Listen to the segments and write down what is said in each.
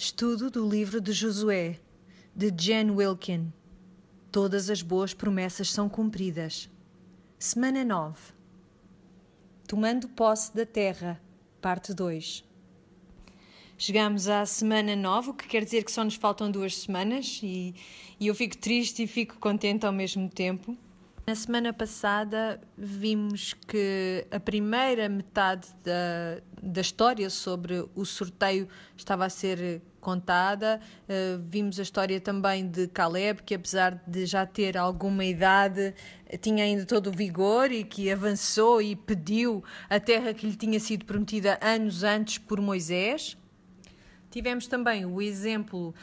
Estudo do livro de Josué, de Jen Wilkin. Todas as boas promessas são cumpridas. Semana 9. Tomando posse da terra, parte 2. Chegamos à semana 9, o que quer dizer que só nos faltam duas semanas e, e eu fico triste e fico contente ao mesmo tempo. Na semana passada vimos que a primeira metade da, da história sobre o sorteio estava a ser contada. Uh, vimos a história também de Caleb, que apesar de já ter alguma idade, tinha ainda todo o vigor e que avançou e pediu a terra que lhe tinha sido prometida anos antes por Moisés. Tivemos também o exemplo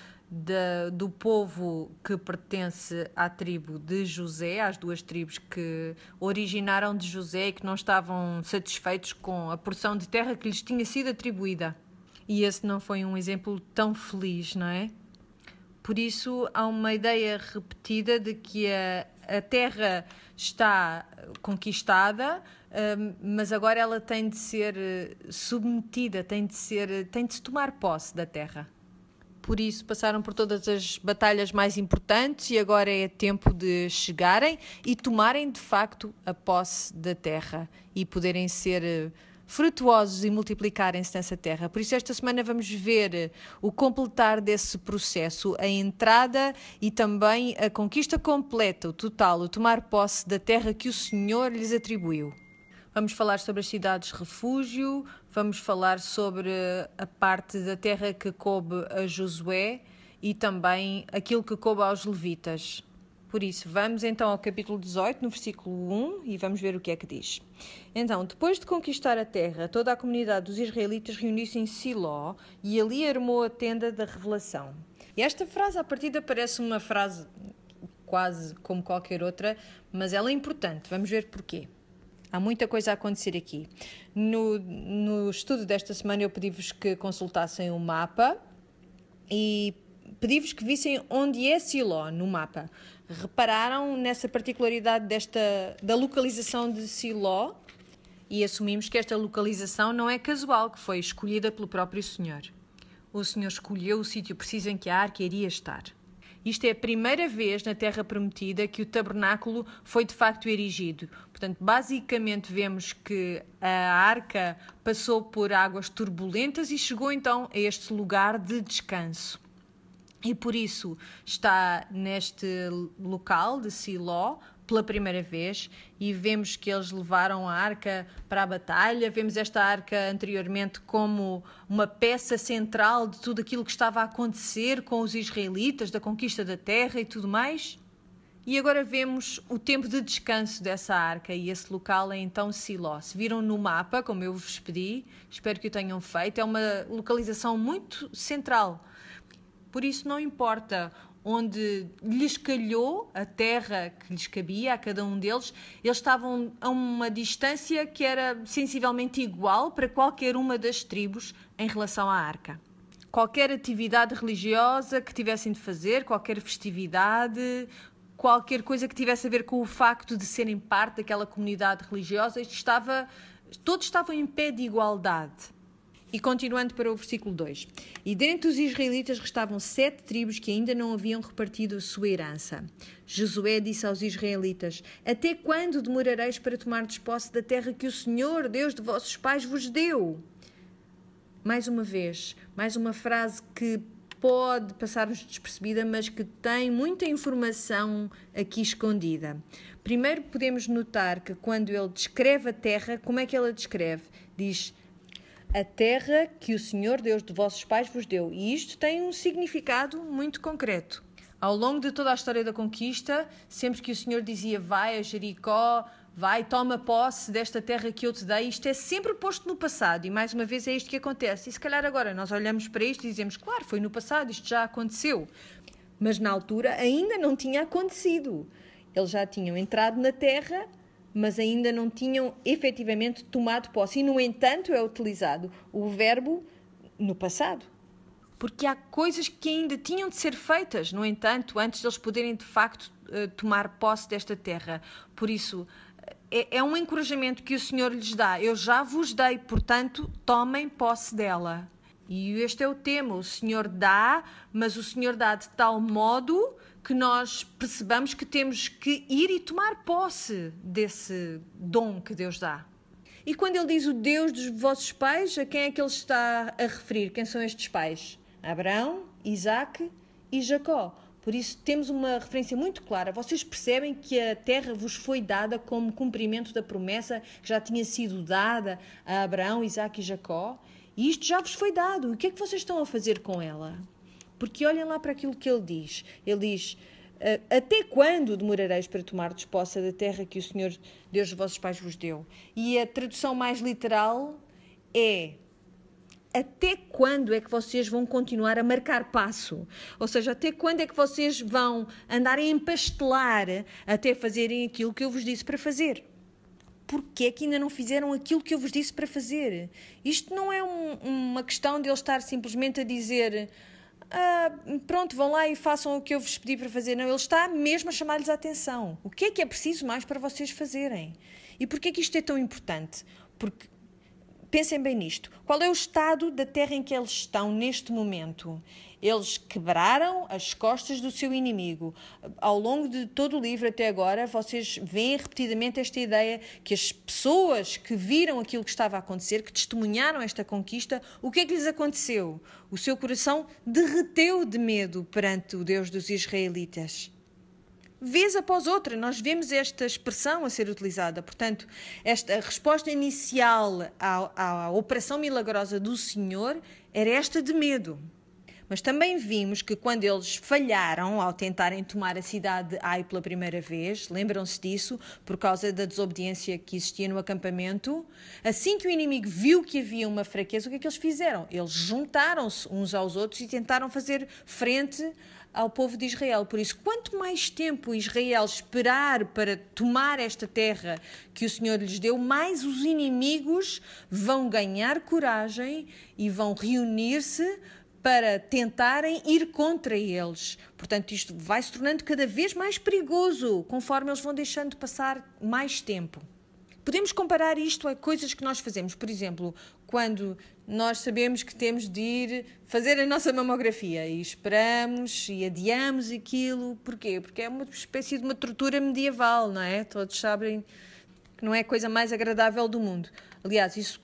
do povo que pertence à tribo de José, às duas tribos que originaram de José e que não estavam satisfeitos com a porção de terra que lhes tinha sido atribuída. E esse não foi um exemplo tão feliz, não é? Por isso, há uma ideia repetida de que a, a terra está conquistada, hum, mas agora ela tem de ser eh, submetida, tem de ser, tem de se tomar posse da terra por isso passaram por todas as batalhas mais importantes e agora é tempo de chegarem e tomarem de facto a posse da terra e poderem ser eh, frutuosos e multiplicarem-se nessa terra. Por isso, esta semana vamos ver eh, o completar desse processo, a entrada e também a conquista completa, o total, o tomar posse da terra que o Senhor lhes atribuiu. Vamos falar sobre as cidades refúgio, vamos falar sobre a parte da terra que coube a Josué e também aquilo que coube aos levitas. Por isso, vamos então ao capítulo 18, no versículo 1, e vamos ver o que é que diz. Então, depois de conquistar a terra, toda a comunidade dos israelitas reuniu-se em Siló e ali armou a tenda da revelação. E esta frase, à partida, parece uma frase quase como qualquer outra, mas ela é importante. Vamos ver porquê. Há muita coisa a acontecer aqui. No, no estudo desta semana, eu pedi-vos que consultassem o mapa e pedi-vos que vissem onde é Siló no mapa. Repararam nessa particularidade desta, da localização de Siló e assumimos que esta localização não é casual, que foi escolhida pelo próprio Senhor. O Senhor escolheu o sítio preciso em que a arca iria estar. Isto é a primeira vez na Terra Prometida que o tabernáculo foi de facto erigido. Portanto, basicamente vemos que a arca passou por águas turbulentas e chegou então a este lugar de descanso. E por isso está neste local de Siló, pela primeira vez e vemos que eles levaram a arca para a batalha. Vemos esta arca anteriormente como uma peça central de tudo aquilo que estava a acontecer com os israelitas, da conquista da terra e tudo mais. E agora vemos o tempo de descanso dessa arca e esse local é então Siló. Se viram no mapa, como eu vos pedi, espero que o tenham feito, é uma localização muito central. Por isso não importa onde lhes calhou a terra que lhes cabia a cada um deles, eles estavam a uma distância que era sensivelmente igual para qualquer uma das tribos em relação à arca. Qualquer atividade religiosa que tivessem de fazer, qualquer festividade, qualquer coisa que tivesse a ver com o facto de serem parte daquela comunidade religiosa, estava, todos estavam em pé de igualdade. E continuando para o versículo 2: E dentre os israelitas restavam sete tribos que ainda não haviam repartido a sua herança. Josué disse aos israelitas: Até quando demorareis para tomar posse da terra que o Senhor, Deus de vossos pais, vos deu? Mais uma vez, mais uma frase que pode passar-nos despercebida, mas que tem muita informação aqui escondida. Primeiro podemos notar que quando ele descreve a terra, como é que ele a descreve? Diz a terra que o Senhor Deus de vossos pais vos deu. E isto tem um significado muito concreto. Ao longo de toda a história da conquista, sempre que o Senhor dizia vai a Jericó, vai, toma posse desta terra que eu te dei, isto é sempre posto no passado. E mais uma vez é isto que acontece. E se calhar agora nós olhamos para isto e dizemos, claro, foi no passado, isto já aconteceu. Mas na altura ainda não tinha acontecido. Eles já tinham entrado na terra mas ainda não tinham efetivamente tomado posse. E, no entanto, é utilizado o verbo no passado. Porque há coisas que ainda tinham de ser feitas, no entanto, antes de eles poderem de facto eh, tomar posse desta terra. Por isso, é, é um encorajamento que o Senhor lhes dá. Eu já vos dei, portanto, tomem posse dela. E este é o tema: o Senhor dá, mas o Senhor dá de tal modo que nós percebamos que temos que ir e tomar posse desse dom que Deus dá. E quando ele diz o Deus dos vossos pais, a quem é que ele está a referir? Quem são estes pais? Abraão, Isaac e Jacó. Por isso temos uma referência muito clara. Vocês percebem que a terra vos foi dada como cumprimento da promessa que já tinha sido dada a Abraão, Isaac e Jacó. E isto já vos foi dado. O que é que vocês estão a fazer com ela? Porque olhem lá para aquilo que ele diz. Ele diz: Até quando demorareis para tomar posse da terra que o Senhor Deus dos vossos pais vos deu? E a tradução mais literal é: Até quando é que vocês vão continuar a marcar passo? Ou seja, até quando é que vocês vão andar a empastelar até fazerem aquilo que eu vos disse para fazer? Porquê é que ainda não fizeram aquilo que eu vos disse para fazer? Isto não é um, uma questão de ele estar simplesmente a dizer ah, pronto, vão lá e façam o que eu vos pedi para fazer. Não, ele está mesmo a chamar-lhes a atenção. O que é que é preciso mais para vocês fazerem? E porquê é que isto é tão importante? Porque pensem bem nisto. Qual é o estado da terra em que eles estão neste momento? Eles quebraram as costas do seu inimigo. Ao longo de todo o livro até agora, vocês veem repetidamente esta ideia que as pessoas que viram aquilo que estava a acontecer, que testemunharam esta conquista, o que é que lhes aconteceu? O seu coração derreteu de medo perante o Deus dos israelitas vez após outra, nós vemos esta expressão a ser utilizada. Portanto, esta resposta inicial à, à, operação milagrosa do Senhor era esta de medo. Mas também vimos que quando eles falharam ao tentarem tomar a cidade de Ai pela primeira vez, lembram-se disso, por causa da desobediência que existia no acampamento, assim que o inimigo viu que havia uma fraqueza, o que é que eles fizeram? Eles juntaram-se uns aos outros e tentaram fazer frente ao povo de Israel. Por isso, quanto mais tempo Israel esperar para tomar esta terra que o Senhor lhes deu, mais os inimigos vão ganhar coragem e vão reunir-se para tentarem ir contra eles. Portanto, isto vai se tornando cada vez mais perigoso conforme eles vão deixando de passar mais tempo. Podemos comparar isto a coisas que nós fazemos. Por exemplo, quando nós sabemos que temos de ir fazer a nossa mamografia e esperamos e adiamos aquilo. Porquê? Porque é uma espécie de uma tortura medieval, não é? Todos sabem que não é a coisa mais agradável do mundo. Aliás, isso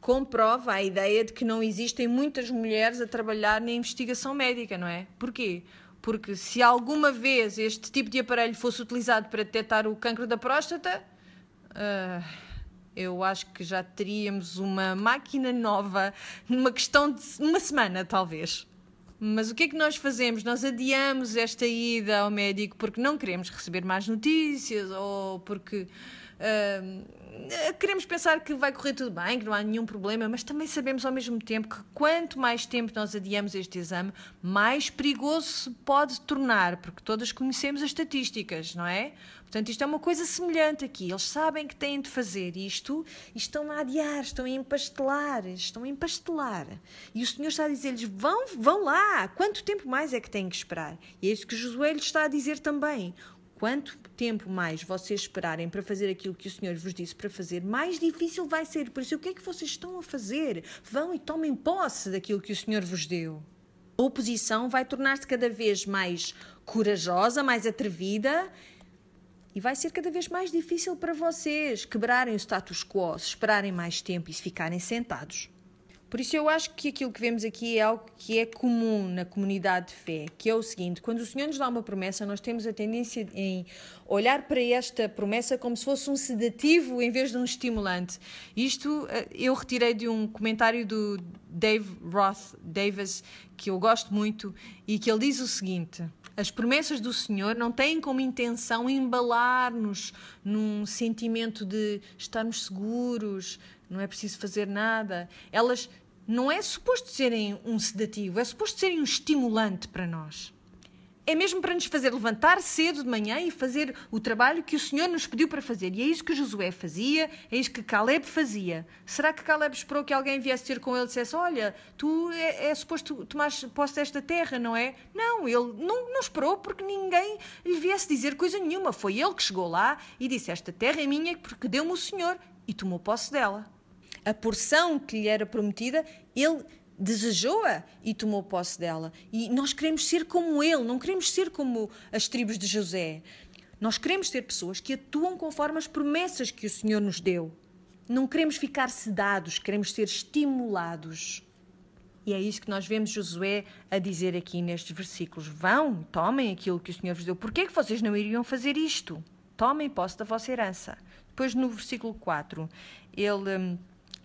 comprova a ideia de que não existem muitas mulheres a trabalhar na investigação médica, não é? Porquê? Porque se alguma vez este tipo de aparelho fosse utilizado para detectar o cancro da próstata, uh, eu acho que já teríamos uma máquina nova numa questão de uma semana, talvez. Mas o que é que nós fazemos? Nós adiamos esta ida ao médico porque não queremos receber mais notícias ou porque Uh, queremos pensar que vai correr tudo bem, que não há nenhum problema, mas também sabemos ao mesmo tempo que quanto mais tempo nós adiamos este exame, mais perigoso se pode tornar, porque todas conhecemos as estatísticas, não é? Portanto, isto é uma coisa semelhante aqui. Eles sabem que têm de fazer isto e estão a adiar, estão a empastelar, estão a empastelar. E o Senhor está a dizer-lhes: vão, vão lá, quanto tempo mais é que têm que esperar? E é isso que Josué lhes está a dizer também. Quanto tempo mais vocês esperarem para fazer aquilo que o Senhor vos disse para fazer, mais difícil vai ser. Por isso, o que é que vocês estão a fazer? Vão e tomem posse daquilo que o Senhor vos deu. A oposição vai tornar-se cada vez mais corajosa, mais atrevida e vai ser cada vez mais difícil para vocês quebrarem o status quo, esperarem mais tempo e ficarem sentados. Por isso eu acho que aquilo que vemos aqui é algo que é comum na comunidade de fé, que é o seguinte: quando o Senhor nos dá uma promessa, nós temos a tendência em olhar para esta promessa como se fosse um sedativo em vez de um estimulante. Isto eh, eu retirei de um comentário do Dave Roth Davis, que eu gosto muito, e que ele diz o seguinte: as promessas do Senhor não têm como intenção embalar-nos num sentimento de estarmos seguros, não é preciso fazer nada. Elas não é suposto serem um sedativo, é suposto serem um estimulante para nós. É mesmo para nos fazer levantar cedo de manhã e fazer o trabalho que o Senhor nos pediu para fazer. E é isso que Josué fazia, é isso que Caleb fazia. Será que Caleb esperou que alguém viesse ter com ele e dissesse: Olha, tu é, é suposto tomar posse desta terra, não é? Não, ele não, não esperou porque ninguém lhe viesse dizer coisa nenhuma. Foi ele que chegou lá e disse: Esta terra é minha porque deu-me o Senhor e tomou posse dela a porção que lhe era prometida, ele desejou-a e tomou posse dela. E nós queremos ser como ele, não queremos ser como as tribos de José. Nós queremos ser pessoas que atuam conforme as promessas que o Senhor nos deu. Não queremos ficar sedados, queremos ser estimulados. E é isso que nós vemos Josué a dizer aqui nestes versículos. Vão, tomem aquilo que o Senhor vos deu. Por que é vocês não iriam fazer isto? Tomem posse da vossa herança. Depois, no versículo 4, ele hum,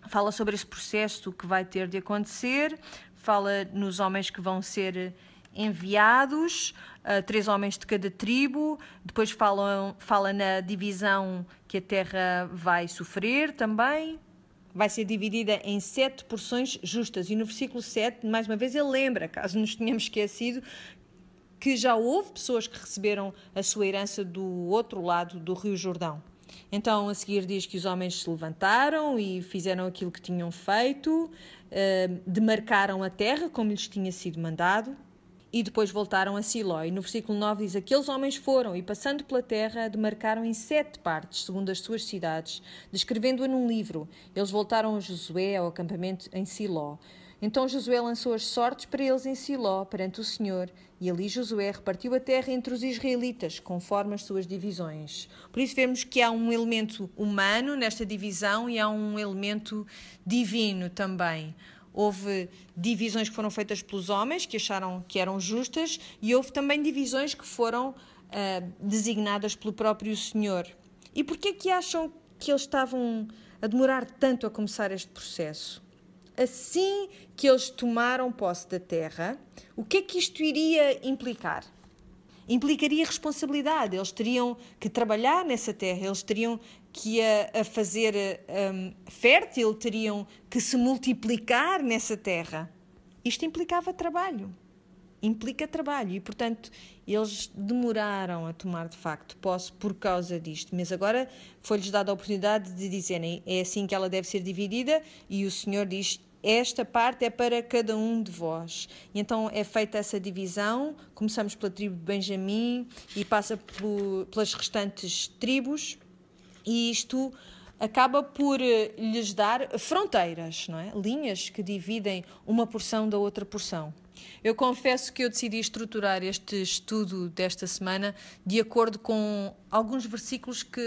fala sobre esse processo que vai ter de acontecer, fala nos homens que vão ser enviados, uh, três homens de cada tribo, depois fala, fala na divisão que a terra vai sofrer também, vai ser dividida em sete porções justas. E no versículo 7, mais uma vez, ele lembra, caso nos tenhamos esquecido, que já houve pessoas que receberam a sua herança do outro lado do Rio Jordão. Então, a seguir, diz que os homens se levantaram e fizeram aquilo que tinham feito, eh, demarcaram a terra como lhes tinha sido mandado e depois voltaram a Siló. E no versículo 9 diz: Aqueles homens foram e, passando pela terra, demarcaram em sete partes, segundo as suas cidades, descrevendo-a num livro. Eles voltaram a Josué ao acampamento em Siló. Então Josué lançou as sortes para eles em Siló, perante o Senhor, e ali Josué repartiu a terra entre os israelitas, conforme as suas divisões. Por isso vemos que há um elemento humano nesta divisão e há um elemento divino também. Houve divisões que foram feitas pelos homens, que acharam que eram justas, e houve também divisões que foram uh, designadas pelo próprio Senhor. E por é que acham que eles estavam a demorar tanto a começar este processo? Assim que eles tomaram posse da terra, o que é que isto iria implicar? Implicaria responsabilidade. Eles teriam que trabalhar nessa terra, eles teriam que a, a fazer um, fértil, teriam que se multiplicar nessa terra. Isto implicava trabalho. Implica trabalho e, portanto, eles demoraram a tomar de facto posse por causa disto. Mas agora foi-lhes dada a oportunidade de dizerem é assim que ela deve ser dividida e o Senhor diz esta parte é para cada um de vós. E então é feita essa divisão. Começamos pela tribo de Benjamim e passa pelas restantes tribos, e isto acaba por eh, lhes dar fronteiras, não é? linhas que dividem uma porção da outra porção. Eu confesso que eu decidi estruturar este estudo desta semana de acordo com alguns versículos que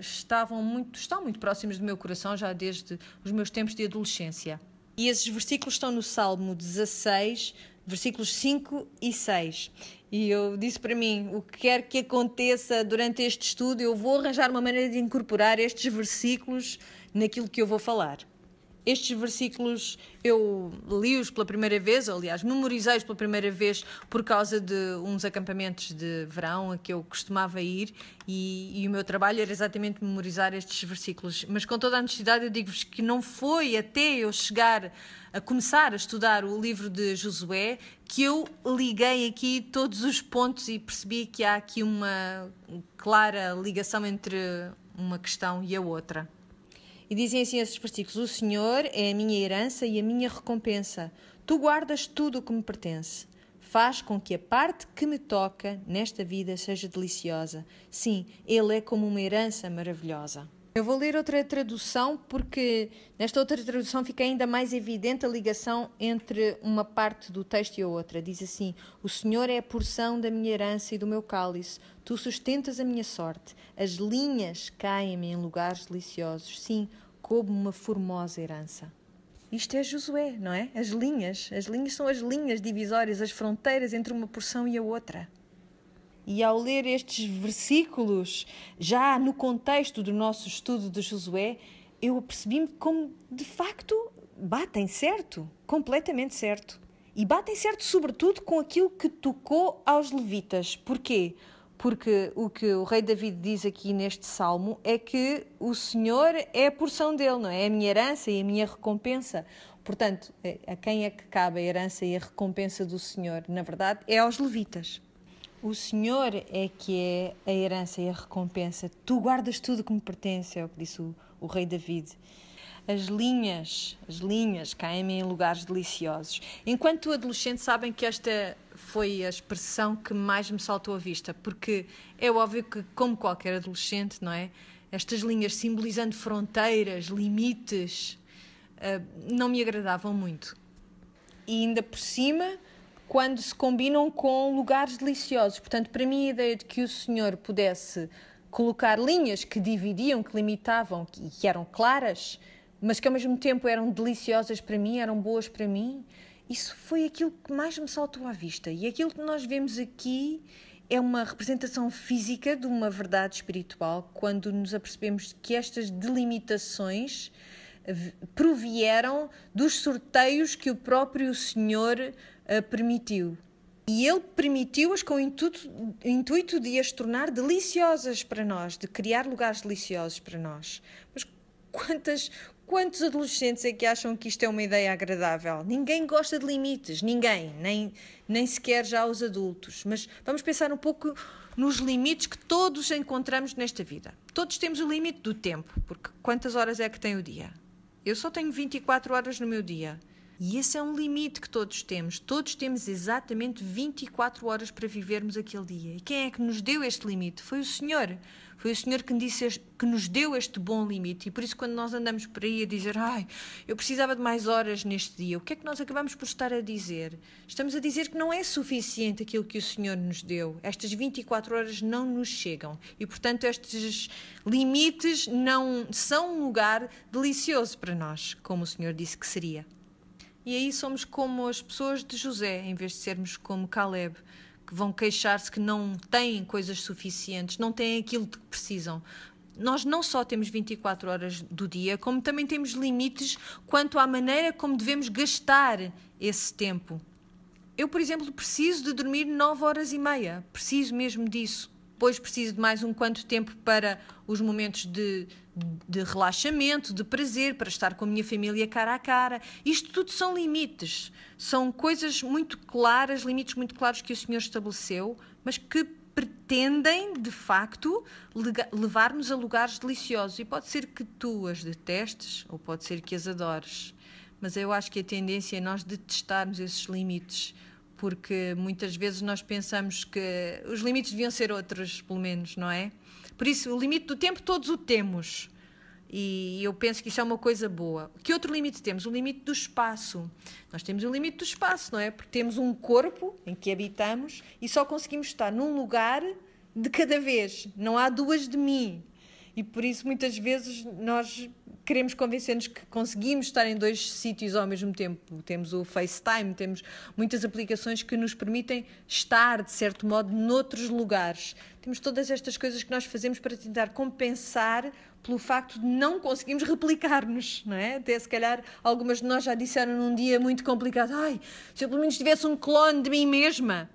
estavam muito, estão muito próximos do meu coração já desde os meus tempos de adolescência. E esses versículos estão no Salmo 16, versículos 5 e 6. E eu disse para mim: o que quer que aconteça durante este estudo, eu vou arranjar uma maneira de incorporar estes versículos naquilo que eu vou falar. Estes versículos eu li-os pela primeira vez, aliás, memorizei-os pela primeira vez por causa de uns acampamentos de verão a que eu costumava ir e, e o meu trabalho era exatamente memorizar estes versículos. Mas com toda a honestidade eu digo-vos que não foi até eu chegar a começar a estudar o livro de Josué que eu liguei aqui todos os pontos e percebi que há aqui uma clara ligação entre uma questão e a outra. E dizem assim esses versículos: O Senhor é a minha herança e a minha recompensa. Tu guardas tudo o que me pertence. Faz com que a parte que me toca nesta vida seja deliciosa. Sim, Ele é como uma herança maravilhosa. Eu vou ler outra tradução porque nesta outra tradução fica ainda mais evidente a ligação entre uma parte do texto e a outra. Diz assim: O Senhor é a porção da minha herança e do meu cálice. Tu sustentas a minha sorte. As linhas caem-me em lugares deliciosos. Sim, como uma formosa herança. Isto é Josué, não é? As linhas. As linhas são as linhas divisórias, as fronteiras entre uma porção e a outra. E ao ler estes versículos, já no contexto do nosso estudo de Josué, eu apercebi-me como de facto batem certo, completamente certo. E batem certo, sobretudo, com aquilo que tocou aos levitas. Porquê? Porque o que o rei David diz aqui neste salmo é que o Senhor é a porção dele, não é? É a minha herança e a minha recompensa. Portanto, é, a quem é que cabe a herança e a recompensa do Senhor? Na verdade, é aos levitas. O Senhor é que é a herança e a recompensa. Tu guardas tudo que me pertence, é o que disse o, o rei David. As linhas, as linhas caem em lugares deliciosos. Enquanto adolescente, sabem que esta foi a expressão que mais me saltou à vista, porque é óbvio que, como qualquer adolescente, não é? Estas linhas simbolizando fronteiras, limites, uh, não me agradavam muito. e ainda por cima quando se combinam com lugares deliciosos. Portanto, para mim, a ideia de que o Senhor pudesse colocar linhas que dividiam, que limitavam, e que eram claras, mas que ao mesmo tempo eram deliciosas para mim, eram boas para mim, isso foi aquilo que mais me saltou à vista. E aquilo que nós vemos aqui é uma representação física de uma verdade espiritual, quando nos apercebemos que estas delimitações provieram dos sorteios que o próprio Senhor uh, permitiu. E ele permitiu-as com o intuito, intuito de as tornar deliciosas para nós, de criar lugares deliciosos para nós. Mas quantas, quantos adolescentes é que acham que isto é uma ideia agradável? Ninguém gosta de limites, ninguém, nem, nem sequer já os adultos. Mas vamos pensar um pouco nos limites que todos encontramos nesta vida. Todos temos o limite do tempo, porque quantas horas é que tem o dia? Eu só tenho 24 horas no meu dia. E esse é um limite que todos temos. Todos temos exatamente 24 horas para vivermos aquele dia. E quem é que nos deu este limite? Foi o Senhor. Foi o Senhor que, disse, que nos deu este bom limite. E por isso, quando nós andamos por aí a dizer, ai, eu precisava de mais horas neste dia, o que é que nós acabamos por estar a dizer? Estamos a dizer que não é suficiente aquilo que o Senhor nos deu. Estas 24 horas não nos chegam. E, portanto, estes limites não são um lugar delicioso para nós, como o Senhor disse que seria. E aí somos como as pessoas de José, em vez de sermos como Caleb, que vão queixar-se que não têm coisas suficientes, não têm aquilo que precisam. Nós não só temos 24 horas do dia, como também temos limites quanto à maneira como devemos gastar esse tempo. Eu, por exemplo, preciso de dormir 9 horas e meia, preciso mesmo disso. Depois preciso de mais um quanto tempo para os momentos de, de relaxamento, de prazer, para estar com a minha família cara a cara. Isto tudo são limites, são coisas muito claras, limites muito claros que o Senhor estabeleceu, mas que pretendem, de facto, levar-nos a lugares deliciosos. E pode ser que tu as detestes, ou pode ser que as adores, mas eu acho que a tendência é nós detestarmos esses limites porque muitas vezes nós pensamos que os limites deviam ser outros, pelo menos, não é? Por isso, o limite do tempo todos o temos. E eu penso que isso é uma coisa boa. Que outro limite temos? O limite do espaço. Nós temos o limite do espaço, não é? Porque temos um corpo em que habitamos e só conseguimos estar num lugar de cada vez. Não há duas de mim. E por isso, muitas vezes, nós queremos convencer-nos que conseguimos estar em dois sítios ao mesmo tempo. Temos o FaceTime, temos muitas aplicações que nos permitem estar, de certo modo, noutros lugares. Temos todas estas coisas que nós fazemos para tentar compensar pelo facto de não conseguirmos replicar-nos, não é? Até se calhar algumas de nós já disseram num dia muito complicado: ai, se eu pelo menos tivesse um clone de mim mesma.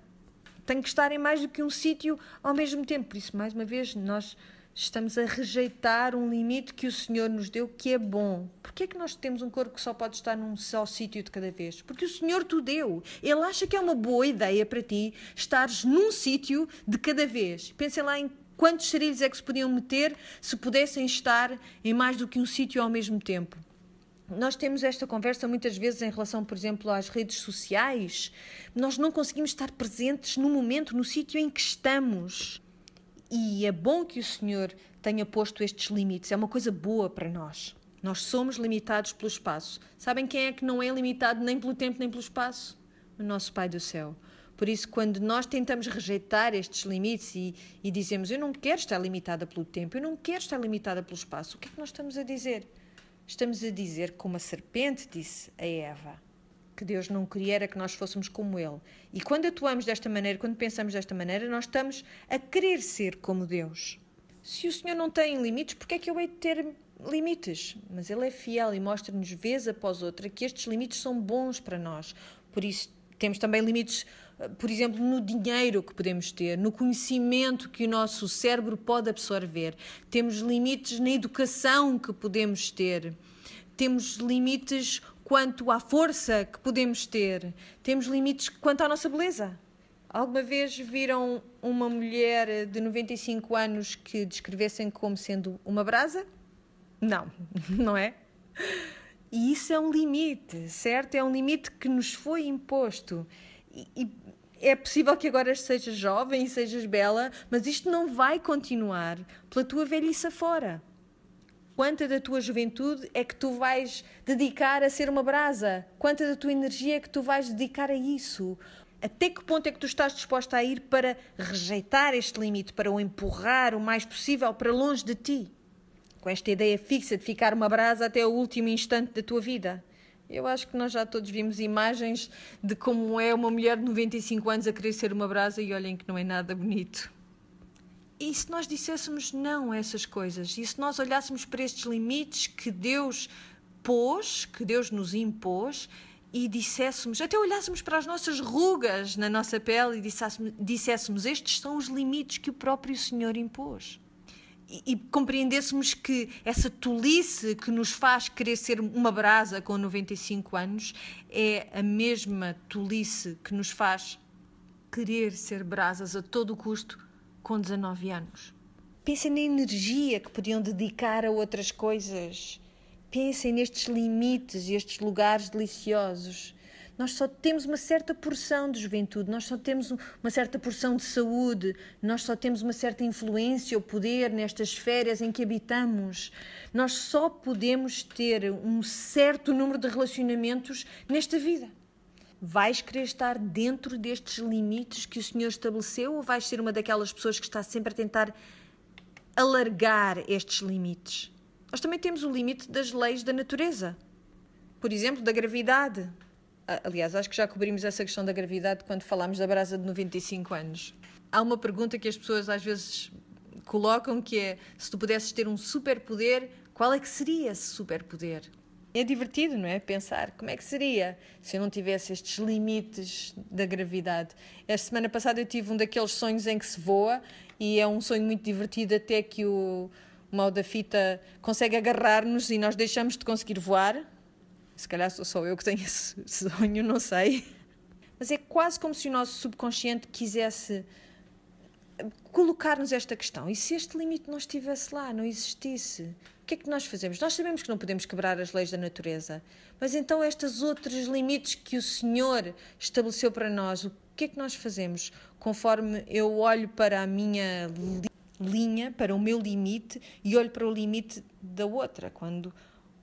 Tenho que estar em mais do que um sítio ao mesmo tempo. Por isso, mais uma vez, nós estamos a rejeitar um limite que o Senhor nos deu que é bom. Porquê é que nós temos um corpo que só pode estar num só sítio de cada vez? Porque o Senhor te deu. Ele acha que é uma boa ideia para ti estares num sítio de cada vez. Pensem lá em quantos sarilhos é que se podiam meter se pudessem estar em mais do que um sítio ao mesmo tempo. Nós temos esta conversa muitas vezes em relação, por exemplo, às redes sociais. Nós não conseguimos estar presentes no momento, no sítio em que estamos. E é bom que o Senhor tenha posto estes limites, é uma coisa boa para nós. Nós somos limitados pelo espaço. Sabem quem é que não é limitado nem pelo tempo nem pelo espaço? O nosso Pai do céu. Por isso, quando nós tentamos rejeitar estes limites e, e, dizemos eu não quero estar limitada pelo tempo, eu não quero estar limitada pelo espaço, o que é que nós estamos a dizer? Estamos a dizer, como a serpente disse a Eva, que Deus não queria era que nós fôssemos como Ele. E quando atuamos desta maneira, quando pensamos desta maneira, nós estamos a querer ser como Deus. Se o Senhor não tem limites, por que é que eu hei de ter limites? Mas Ele é fiel e mostra-nos vez após outra que estes limites são bons para nós. Por isso, temos também limites, por exemplo, no dinheiro que podemos ter, no conhecimento que o nosso cérebro pode absorver. Temos limites na educação que podemos ter. Temos limites quanto à força que podemos ter, temos limites quanto à nossa beleza. Alguma vez viram uma mulher de 95 anos que descrevessem como sendo uma brasa? Não, não é? E isso é um limite, certo? É um limite que nos foi imposto. E, e é possível que agora sejas jovem e sejas bela, mas isto não vai continuar pela tua velhice afora. Quanta da tua juventude é que tu vais dedicar a ser uma brasa? Quanta da tua energia é que tu vais dedicar a isso? Até que ponto é que tu estás disposta a ir para rejeitar este limite, para o empurrar o mais possível para longe de ti? Com esta ideia fixa de ficar uma brasa até o último instante da tua vida. Eu acho que nós já todos vimos imagens de como é uma mulher de 95 anos a querer ser uma brasa e olhem que não é nada bonito. E se nós disséssemos não a essas coisas? E se nós olhássemos para estes limites que Deus pôs, que Deus nos impôs, e disséssemos, até olhássemos para as nossas rugas na nossa pele e disséssemos estes são os limites que o próprio Senhor impôs. E, e, compreendêssemos que essa tolice que nos faz querer ser uma brasa com 95 anos é a mesma tolice que nos faz querer ser brasas a todo custo com 19 anos. Pensem na energia que podiam dedicar a outras coisas Pensem nestes limites e estes lugares deliciosos. Nós só temos uma certa porção de juventude, nós só temos uma certa porção de saúde, nós só temos uma certa influência ou poder nestas esferas em que habitamos. Nós só podemos ter um certo número de relacionamentos nesta vida. Vais querer estar dentro destes limites que o Senhor estabeleceu ou vais ser uma daquelas pessoas que está sempre a tentar alargar estes limites? Nós também temos o limite das leis da natureza. Por exemplo, da gravidade. Aliás, acho que já cobrimos essa questão da gravidade quando falámos da brasa de 95 anos. Há uma pergunta que as pessoas às vezes colocam que é: se tu pudesses ter um superpoder, qual é que seria esse superpoder? É divertido, não é? Pensar como é que seria se eu não tivesse estes limites da gravidade. Esta semana passada eu tive um daqueles sonhos em que se voa e é um sonho muito divertido até que o mal da fita consegue agarrar-nos e nós deixamos de conseguir voar. Se calhar sou só eu que tenho esse sonho, não sei. Mas é quase como se o nosso subconsciente quisesse colocar-nos esta questão. E se este limite não estivesse lá, não existisse? Que é que nós fazemos? Nós sabemos que não podemos quebrar as leis da natureza, mas então estes outros limites que o Senhor estabeleceu para nós, o que é que nós fazemos? Conforme eu olho para a minha linha para o meu limite e olho para o limite da outra. Quando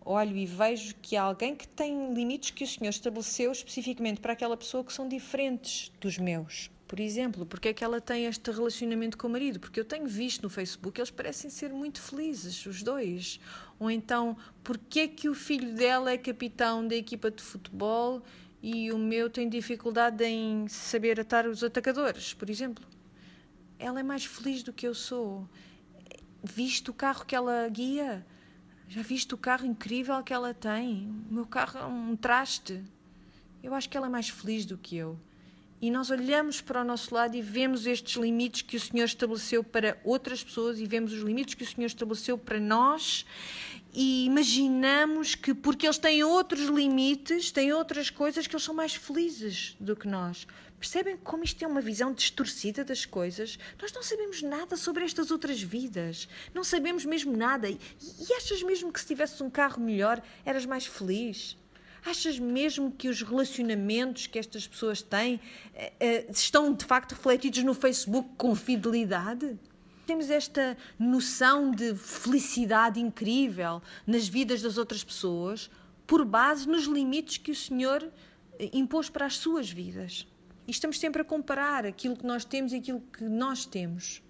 olho e vejo que há alguém que tem limites que o Senhor estabeleceu especificamente para aquela pessoa que são diferentes dos meus. Por exemplo, porque é que ela tem este relacionamento com o marido? Porque eu tenho visto no Facebook, eles parecem ser muito felizes, os dois. Ou então, porque é que o filho dela é capitão da equipa de futebol e o meu tem dificuldade em saber atar os atacadores, por exemplo? ela é mais feliz do que eu sou. Viste o carro que ela guia? Já viste o carro incrível que ela tem? O meu carro é um traste. Eu acho que ela é mais feliz do que eu. E nós olhamos para o nosso lado e vemos estes limites que o Senhor estabeleceu para outras pessoas e vemos os limites que o Senhor estabeleceu para nós e imaginamos que porque eles têm outros limites, têm outras coisas, que eles são mais felizes do que nós. Percebem como isto é uma visão distorcida das coisas? Nós não sabemos nada sobre estas outras vidas. Não sabemos mesmo nada. E, e achas mesmo que se tivesses um carro melhor eras mais feliz? Achas mesmo que os relacionamentos que estas pessoas têm eh, eh, estão de facto refletidos no Facebook com fidelidade? Temos esta noção de felicidade incrível nas vidas das outras pessoas por base nos limites que o Senhor eh, impôs para as suas vidas. E estamos sempre a comparar aquilo que nós temos e aquilo que nós temos.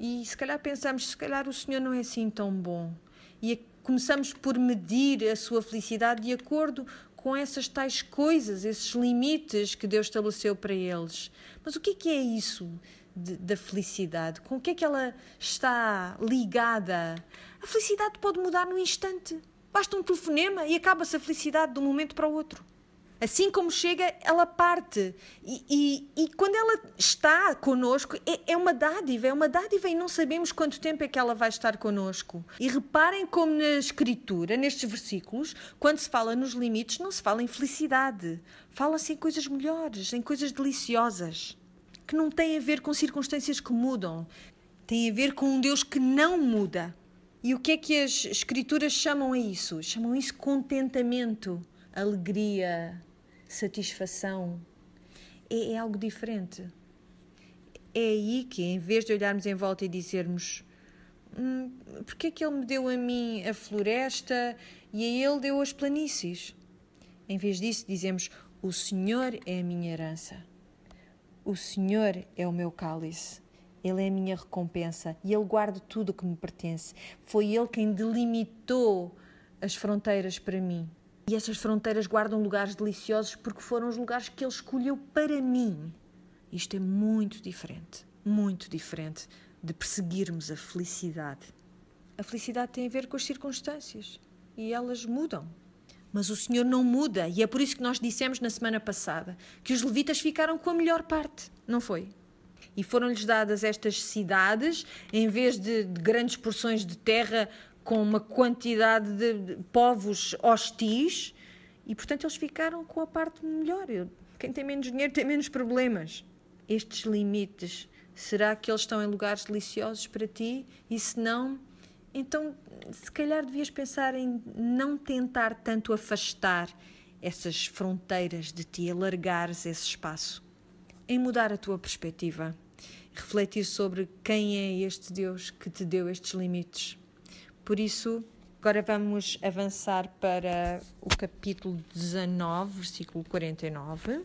E se calhar pensamos, se calhar o Senhor não é assim tão bom. E começamos por medir a sua felicidade de acordo com essas tais coisas, esses limites que Deus estabeleceu para eles. Mas o que é, que é isso de, da felicidade? Com o que é que ela está ligada? A felicidade pode mudar no instante. Basta um telefonema e acaba-se a felicidade de um momento para o outro. Assim como chega, ela parte. E, e, e quando ela está connosco, é, é, uma dádiva, é uma dádiva e não sabemos quanto tempo é que ela vai estar connosco. E reparem como na Escritura, nestes versículos, quando se fala nos limites, não se fala em felicidade. Fala-se em coisas melhores, em coisas deliciosas, que não têm a ver com circunstâncias que mudam, têm a ver com um Deus que não muda. E o que é que as Escrituras chamam a isso? Chamam isso contentamento, alegria, satisfação. É, é algo diferente. É aí que, em vez de olharmos em volta e dizermos Hum, Porquê que ele me deu a mim a floresta e a ele deu as planícies? Em vez disso, dizemos: O Senhor é a minha herança. O Senhor é o meu cálice. Ele é a minha recompensa e Ele guarda tudo o que me pertence. Foi Ele quem delimitou as fronteiras para mim. E essas fronteiras guardam lugares deliciosos porque foram os lugares que Ele escolheu para mim. Isto é muito diferente, muito diferente de perseguirmos a felicidade. A felicidade tem a ver com as circunstâncias e elas mudam. Mas o Senhor não muda, e é por isso que nós dissemos na semana passada que os levitas ficaram com a melhor parte, não foi? E foram-lhes dadas estas cidades, em vez de, de, grandes porções de terra com uma quantidade de, povos hostis, e portanto eles ficaram com a parte melhor. Quem tem menos dinheiro tem menos problemas. Estes limites, será que eles estão em lugares deliciosos para ti? E se não, então, se calhar devias pensar em não tentar tanto afastar essas fronteiras de ti, alargares esse espaço, em mudar a tua perspectiva, refletir sobre quem é este Deus que te deu estes limites. Por isso, agora vamos avançar para o capítulo 19, versículo 49.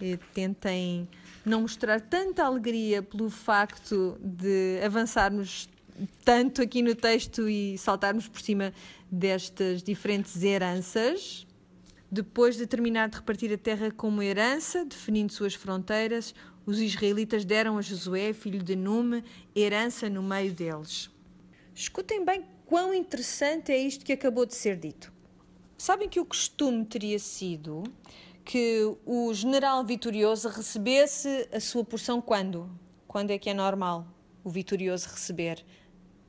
E tentem não mostrar tanta alegria pelo facto de avançarmos tanto aqui no texto e saltarmos por cima destas diferentes heranças. Depois de terminar de repartir a terra como herança, definindo suas fronteiras, os israelitas deram a Josué, filho de Nume, herança no meio deles. Escutem bem quão interessante é isto que acabou de ser dito. Sabem que o costume teria sido que o general vitorioso recebesse a sua porção quando? Quando é que é normal o vitorioso receber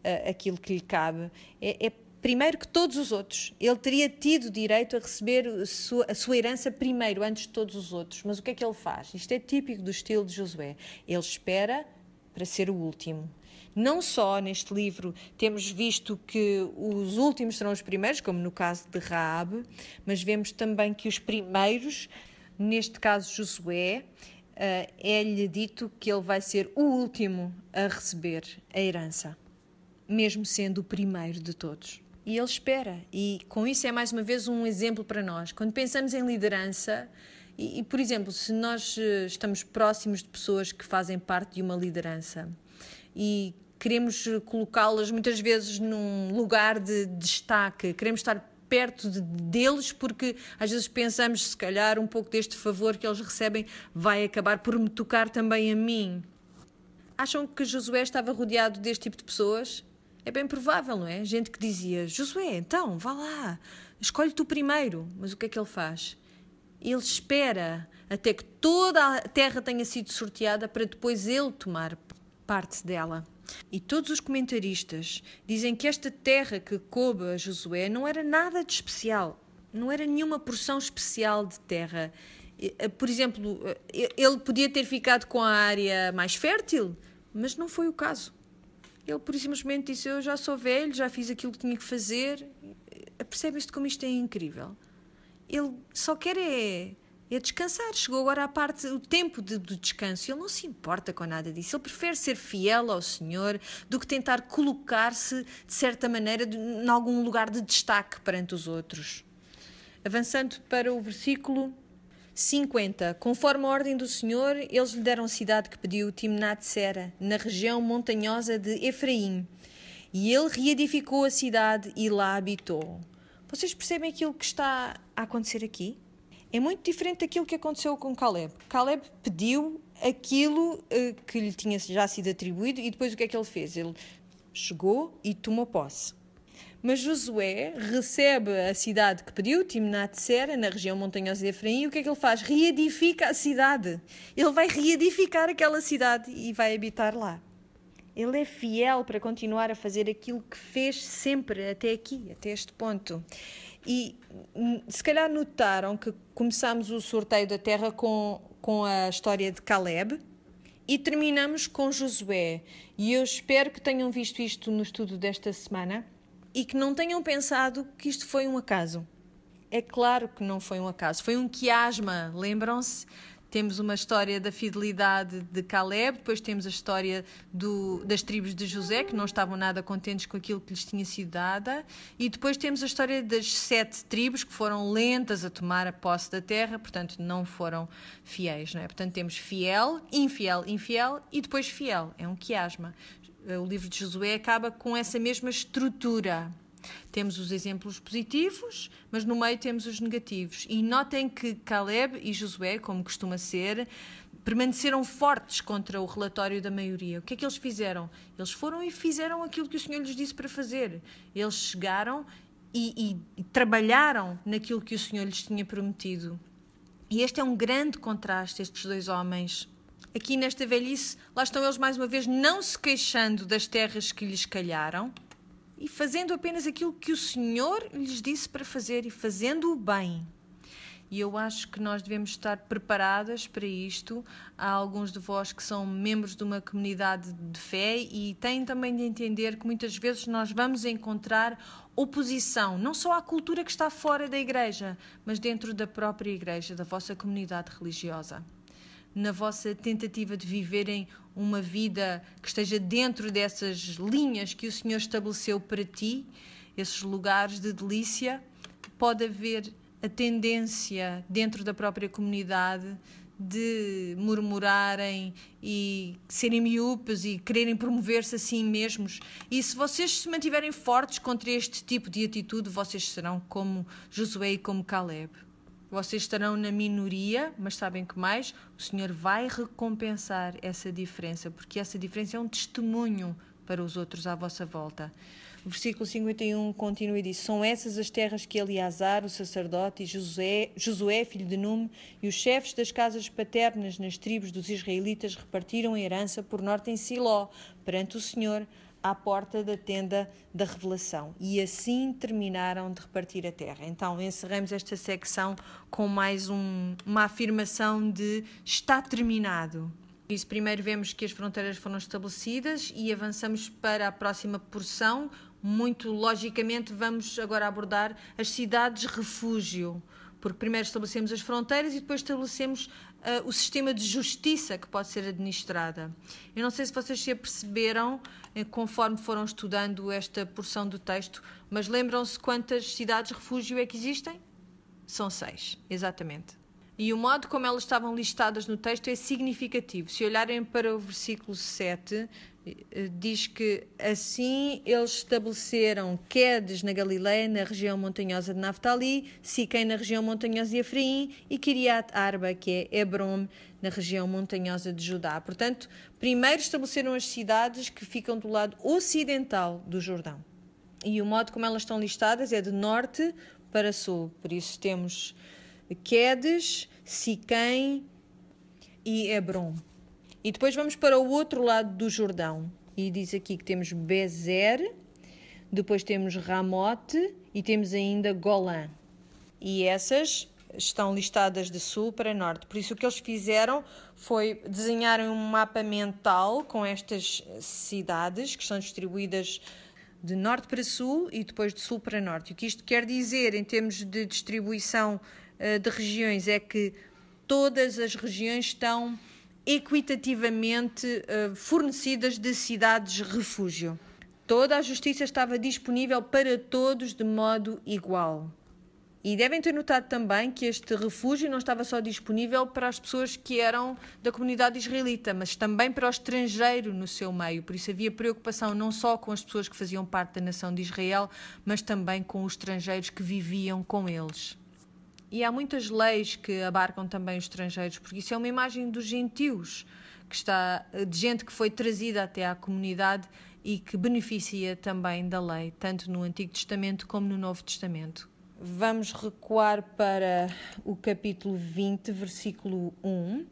uh, aquilo que lhe cabe? É, é, primeiro que todos os outros. Ele teria tido direito a receber a sua, a sua herança primeiro, antes de todos os outros. Mas o que é que ele faz? Isto é típico do estilo de Josué. Ele espera para ser o último. Não só neste livro temos visto que os últimos serão os primeiros, como no caso de Raab, mas vemos também que os primeiros, neste caso Josué, uh, é-lhe dito que ele vai ser o último a receber a herança, mesmo sendo o primeiro de todos. E ele espera, e com isso é mais uma vez um exemplo para nós. Quando pensamos em liderança, e, e por exemplo, se nós eh, estamos próximos de pessoas que fazem parte de uma liderança e queremos colocá-las muitas vezes num lugar de destaque, queremos estar perto de, deles porque às vezes pensamos se calhar um pouco deste favor que eles recebem vai acabar por me tocar também a mim. Acham que Josué estava rodeado deste tipo de pessoas? É bem provável, não é? Gente que dizia: Josué, então, vá lá, escolhe tu primeiro. Mas o que é que ele faz? Ele espera até que toda a terra tenha sido sorteada para depois ele tomar parte dela. E todos os comentaristas dizem que esta terra que coube a Josué não era nada de especial, não era nenhuma porção especial de terra. Eh, por exemplo, eh, ele podia ter ficado com a área mais fértil, mas não foi o caso. Ele por simplesmente disse: Eu já sou velho, já fiz aquilo que tinha que fazer. Eh, percebem-se como isto é incrível? Ele só quer é é descansar. Chegou agora à parte, o tempo de, do descanso. Ele não se importa com nada disso. Ele prefere ser fiel ao Senhor do que tentar colocar-se, de certa maneira, em algum lugar de destaque perante os outros. Avançando para o versículo 50. Conforme a ordem do Senhor, eles lhe deram a cidade que pediu, Timnat Sera, na região montanhosa de Efraim. E ele reedificou a cidade e lá habitou. Vocês percebem aquilo que está a acontecer aqui? É muito diferente daquilo que aconteceu com Caleb. Caleb pediu aquilo uh, que lhe tinha já sido atribuído e depois o que é que ele fez? Ele chegou e tomou posse. Mas Josué recebe a cidade que pediu, Timnat Sera, na região montanhosa de Efraim, e o que é que ele faz? Reedifica a cidade. Ele vai reedificar aquela cidade e vai habitar lá. Ele é fiel para continuar a fazer aquilo que fez sempre até aqui, até este ponto. E hum, se calhar notaram que começamos o sorteio da terra com, com a história de Caleb e terminamos com Josué. E eu espero que tenham visto isto no estudo desta semana e que não tenham pensado que isto foi um acaso. É claro que não foi um acaso, foi um quiasma, lembram-se? Temos uma história da fidelidade de Caleb, depois temos a história do, das tribos de José, que não estavam nada contentes com aquilo que lhes tinha sido dada, e depois temos a história das sete tribos que foram lentas a tomar a posse da terra, portanto não foram fiéis. Não é? Portanto, temos fiel, infiel, infiel e depois fiel. É um quiasma. O livro de Josué acaba com essa mesma estrutura. Temos os exemplos positivos, mas no meio temos os negativos. E notem que Caleb e Josué, como costuma ser, permaneceram fortes contra o relatório da maioria. O que é que eles fizeram? Eles foram e fizeram aquilo que o Senhor lhes disse para fazer. Eles chegaram e, e, e trabalharam naquilo que o Senhor lhes tinha prometido. E este é um grande contraste, estes dois homens. Aqui nesta velhice, lá estão eles mais uma vez, não se queixando das terras que lhes calharam, e fazendo apenas aquilo que o Senhor lhes disse para fazer e fazendo o bem. E eu acho que nós devemos estar preparadas para isto. Há alguns de vós que são membros de uma comunidade de fé e têm também de entender que muitas vezes nós vamos encontrar oposição, não só à cultura que está fora da igreja, mas dentro da própria igreja, da vossa comunidade religiosa na vossa tentativa de viverem uma vida que esteja dentro dessas linhas que o Senhor estabeleceu para ti, esses lugares de delícia, pode haver a tendência dentro da própria comunidade de murmurarem e serem miúpes e quererem promover-se a si mesmos. E se vocês se mantiverem fortes contra este tipo de atitude, vocês serão como Josué e como Caleb. Vocês estarão na minoria, mas sabem que mais? O Senhor vai recompensar essa diferença, porque essa diferença é um testemunho para os outros à vossa volta. O versículo 51 continua e diz: São essas as terras que Eleazar, o sacerdote, e Josué, Josué, filho de Nume, e os chefes das casas paternas nas tribos dos israelitas repartiram a herança por norte em Siló, perante o Senhor, à porta da tenda da revelação. E assim terminaram de repartir a terra. Então encerramos esta secção com mais um, uma afirmação de está terminado. Isso primeiro vemos que as fronteiras foram estabelecidas e avançamos para a próxima porção. Muito logicamente vamos agora abordar as cidades refúgio porque primeiro estabelecemos as fronteiras e depois estabelecemos uh, o sistema de justiça que pode ser administrada. Eu não sei se vocês se aperceberam eh, conforme foram estudando esta porção do texto, mas lembram-se quantas cidades refúgio é que existem? São seis, exatamente. E o modo como elas estavam listadas no texto é significativo. Se olharem para o versículo 7, eh, diz que assim eles estabeleceram Quedes na Galileia, na região montanhosa de Naftali, Siquém na região montanhosa de Efraim e Kiriat Arba, que é Hebron, na região montanhosa de Judá. Portanto, primeiro estabeleceram as cidades que ficam do lado ocidental do Jordão. E o modo como elas estão listadas é de norte para sul. Por isso temos Quedes, Siquém e Hebron. E depois vamos para o outro lado do Jordão. E diz aqui que temos Bezer, depois temos Ramote e temos ainda Golã. E essas estão listadas de sul para norte. Por isso, o que eles fizeram foi desenhar um mapa mental com estas cidades que estão distribuídas de norte para sul e depois de sul para norte. O que isto quer dizer em termos de distribuição de regiões é que todas as regiões estão equitativamente uh, fornecidas de cidades refúgio. Toda a justiça estava disponível para todos de modo igual. E devem ter notado também que este refúgio não estava só disponível para as pessoas que eram da comunidade israelita, mas também para o estrangeiro no seu meio. Por isso havia preocupação não só com as pessoas que faziam parte da nação de Israel, mas também com os estrangeiros que viviam com eles. E há muitas leis que abarcam também os estrangeiros, porque isso é uma imagem dos gentios, que está de gente que foi trazida até à comunidade e que beneficia também da lei, tanto no Antigo Testamento como no Novo Testamento. Vamos recuar para o capítulo 20, versículo 1,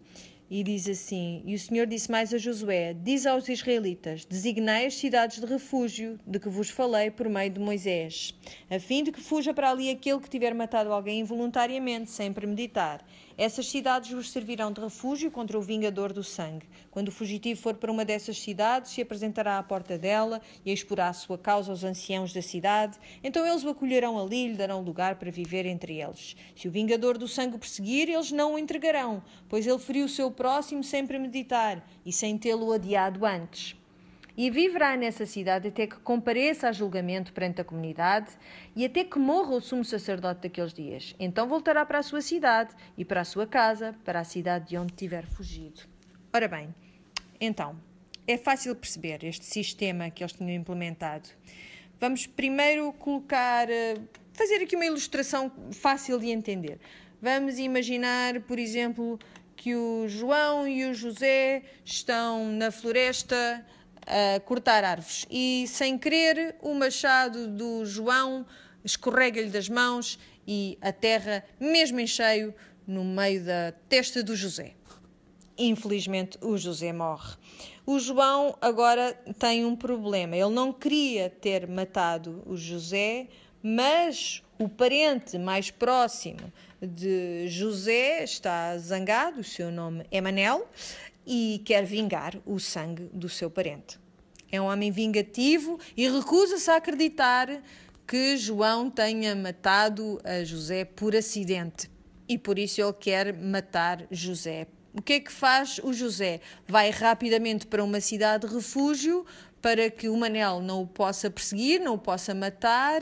e diz assim: E o Senhor disse mais a Josué: Diz aos israelitas: Designai as cidades de refúgio de que vos falei por meio de Moisés, a fim de que fuja para ali aquele que tiver matado alguém involuntariamente, sem premeditar. Essas cidades vos servirão de refúgio contra o vingador do sangue. Quando o fugitivo for para uma dessas cidades, se apresentará à porta dela e exporá a sua causa aos anciãos da cidade. Então eles o acolherão ali e lhe darão lugar para viver entre eles. Se o vingador do sangue o perseguir, eles não o entregarão, pois ele feriu o seu próximo sem premeditar e sem tê-lo adiado antes e viverá nessa cidade até que compareça a julgamento perante a comunidade e até que morra o sumo sacerdote daqueles dias. Então voltará para a sua cidade e para a sua casa, para a cidade de onde tiver fugido. Ora bem, então, é fácil perceber este sistema que eles tinham implementado. Vamos primeiro colocar, eh, fazer aqui uma ilustração fácil de entender. Vamos imaginar, por exemplo, que o João e o José estão na floresta a cortar árvores e, sem querer, o machado do João escorrega-lhe das mãos e a terra, mesmo em cheio, no meio da testa do José. Infelizmente, o José morre. O João agora tem um problema. Ele não queria ter matado o José, mas o parente mais próximo de José está zangado, o seu nome é Manel, e quer vingar o sangue do seu parente. É um homem vingativo e recusa-se a acreditar que João tenha matado a José por acidente. E por isso ele quer matar José. O que é que faz o José? Vai rapidamente para uma cidade de refúgio para que o Manel não o possa perseguir, não o possa matar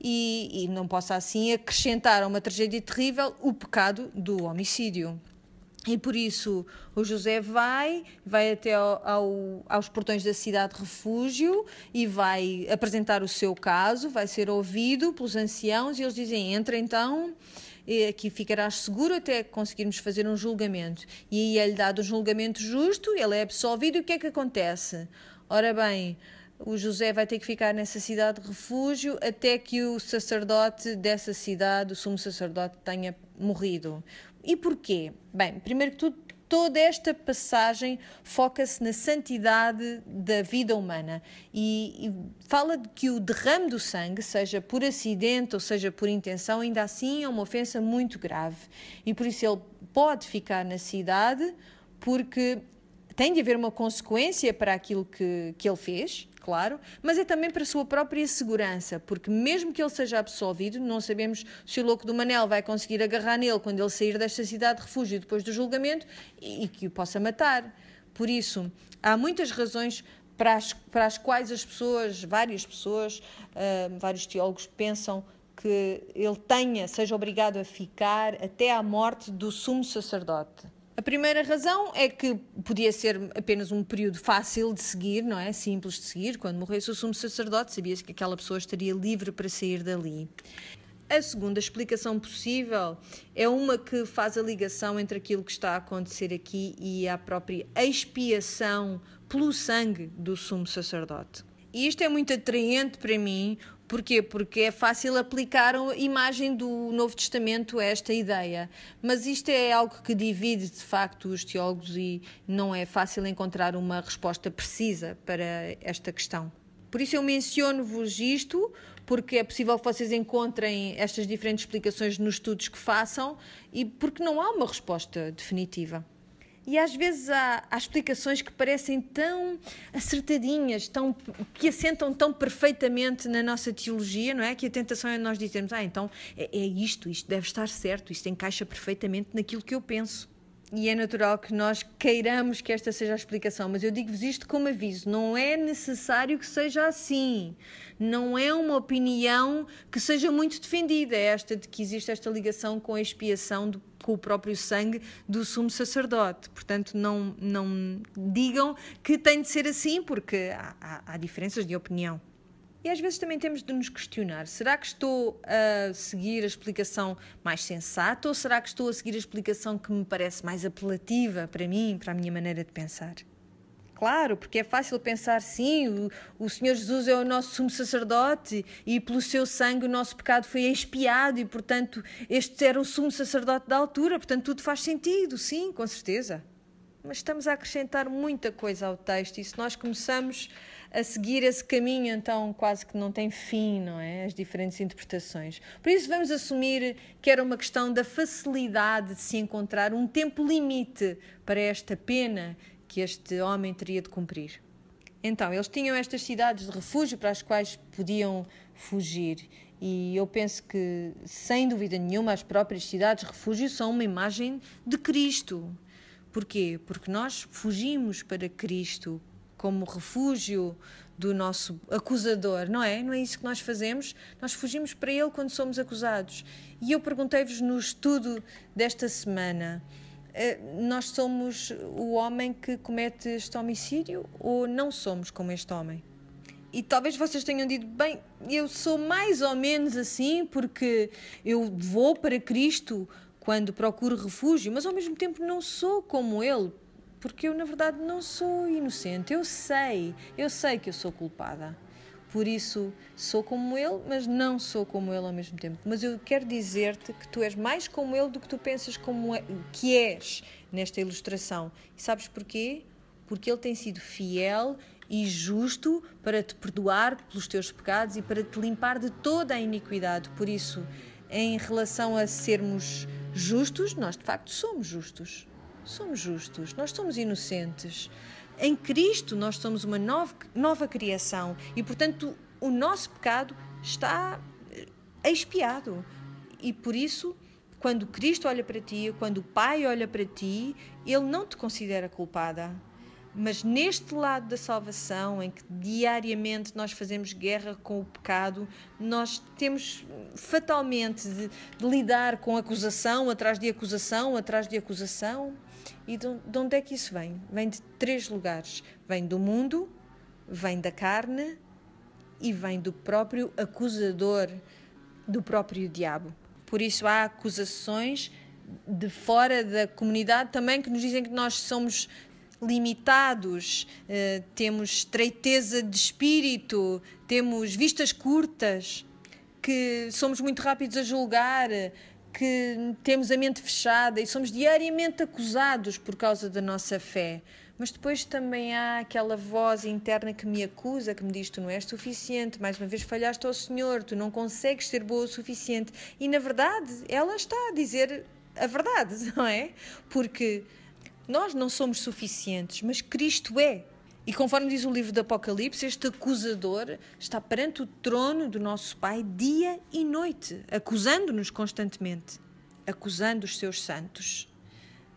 e, e não possa assim acrescentar a uma tragédia terrível o pecado do homicídio. E por isso o José vai, vai até ao, ao, aos portões da cidade de refúgio e vai apresentar o seu caso, vai ser ouvido pelos anciãos e eles dizem: entra então, aqui ficarás seguro até conseguirmos fazer um julgamento. E aí é-lhe dado um julgamento justo, ele é absolvido e o que é que acontece? Ora bem, o José vai ter que ficar nessa cidade de refúgio até que o sacerdote dessa cidade, o sumo sacerdote, tenha morrido. E porquê? Bem, primeiro que tudo, toda esta passagem foca-se na santidade da vida humana e, e, fala de que o derrame do sangue, seja por acidente ou seja por intenção, ainda assim é uma ofensa muito grave. E por isso ele pode ficar na cidade porque tem de haver uma consequência para aquilo que, que ele fez, claro, mas é também para a sua própria segurança, porque mesmo que ele seja absolvido, não sabemos se o louco do Manel vai conseguir agarrar nele quando ele sair desta cidade de refúgio depois do julgamento e, e que o possa matar. Por isso, há muitas razões para as, para as quais as pessoas, várias pessoas, uh, vários teólogos pensam que ele tenha, seja obrigado a ficar até à morte do sumo sacerdote. A primeira razão é que podia ser apenas um período fácil de seguir, não é? Simples de seguir. Quando morresse o sumo sacerdote, sabia-se que aquela pessoa estaria livre para sair dali. A segunda explicação possível é uma que faz a ligação entre aquilo que está a acontecer aqui e a própria expiação pelo sangue do sumo sacerdote. E isto é muito atraente para mim, Porquê? Porque é fácil aplicar a imagem do Novo Testamento a esta ideia. Mas isto é algo que divide, de facto, os teólogos e não é fácil encontrar uma resposta precisa para esta questão. Por isso eu menciono-vos isto, porque é possível que vocês encontrem estas diferentes explicações nos estudos que façam e porque não há uma resposta definitiva. E às vezes há, há, explicações que parecem tão acertadinhas, tão, que assentam tão perfeitamente na nossa teologia, não é? Que a tentação é nós dizermos, ah, então é, é isto, isto deve estar certo, isto encaixa perfeitamente naquilo que eu penso e é natural que nós queiramos que esta seja a explicação, mas eu digo-vos isto como aviso: não é necessário que seja assim. Não é uma opinião que seja muito defendida, esta de que existe esta ligação com a expiação do, com o próprio sangue do sumo sacerdote. Portanto, não, não digam que tem de ser assim, porque há, há, há diferenças de opinião. E às vezes também temos de nos questionar: será que estou a seguir a explicação mais sensata ou será que estou a seguir a explicação que me parece mais apelativa para mim, para a minha maneira de pensar? Claro, porque é fácil pensar sim, o, o Senhor Jesus é o nosso sumo sacerdote e pelo seu sangue o nosso pecado foi expiado e, portanto, este era o sumo sacerdote da altura, portanto, tudo faz sentido, sim, com certeza. mas estamos a acrescentar muita coisa ao texto e se nós começamos a seguir esse caminho, então quase que não tem fim, não é? As diferentes interpretações. Por isso, vamos assumir que era uma questão da facilidade de se encontrar um tempo limite para esta pena que este homem teria de cumprir. Então, eles tinham estas cidades de refúgio para as quais podiam fugir. E eu penso que, sem dúvida nenhuma, as próprias cidades de refúgio são uma imagem de Cristo. Porquê? Porque nós fugimos para Cristo como refúgio do nosso acusador, não é? Não é isso que nós fazemos? Nós fugimos para ele quando somos acusados. E eu perguntei-vos no estudo desta semana: eh, nós somos o homem que comete este homicídio ou não somos como este homem? E talvez vocês tenham dito, bem, eu sou mais ou menos assim porque eu vou para Cristo quando procuro refúgio, mas ao mesmo tempo não sou como Ele, porque eu na verdade não sou inocente. Eu sei, eu sei que eu sou culpada. Por isso sou como ele, mas não sou como ele ao mesmo tempo. Mas eu quero dizer-te que tu és mais como ele do que tu pensas como é, que és nesta ilustração. E sabes porquê? Porque ele tem sido fiel e justo para te perdoar pelos teus pecados e para te limpar de toda a iniquidade. Por isso, em relação a sermos justos, nós de facto somos justos somos justos, nós somos inocentes. Em Cristo nós somos uma nova, nova criação e, portanto, o nosso pecado está eh, expiado. E por isso, quando Cristo olha para ti, quando o Pai olha para ti, Ele não te considera culpada. Mas neste lado da salvação, em que diariamente nós fazemos guerra com o pecado, nós temos fatalmente de, de lidar com acusação atrás de acusação atrás de acusação. E de, de onde é que isso vem? Vem de três lugares: vem do mundo, vem da carne e vem do próprio acusador, do próprio diabo. Por isso há acusações de fora da comunidade também que nos dizem que nós somos limitados, eh, temos estreiteza de espírito, temos vistas curtas, que somos muito rápidos a julgar, que temos a mente fechada e somos diariamente acusados por causa da nossa fé. Mas depois também há aquela voz interna que me acusa, que me diz: Tu não és suficiente, mais uma vez falhaste ao Senhor, tu não consegues ser boa o suficiente. E na verdade, ela está a dizer a verdade, não é? Porque nós não somos suficientes, mas Cristo é. E conforme diz o livro do Apocalipse, este acusador está perante o trono do nosso Pai dia e noite, acusando-nos constantemente, acusando os seus santos,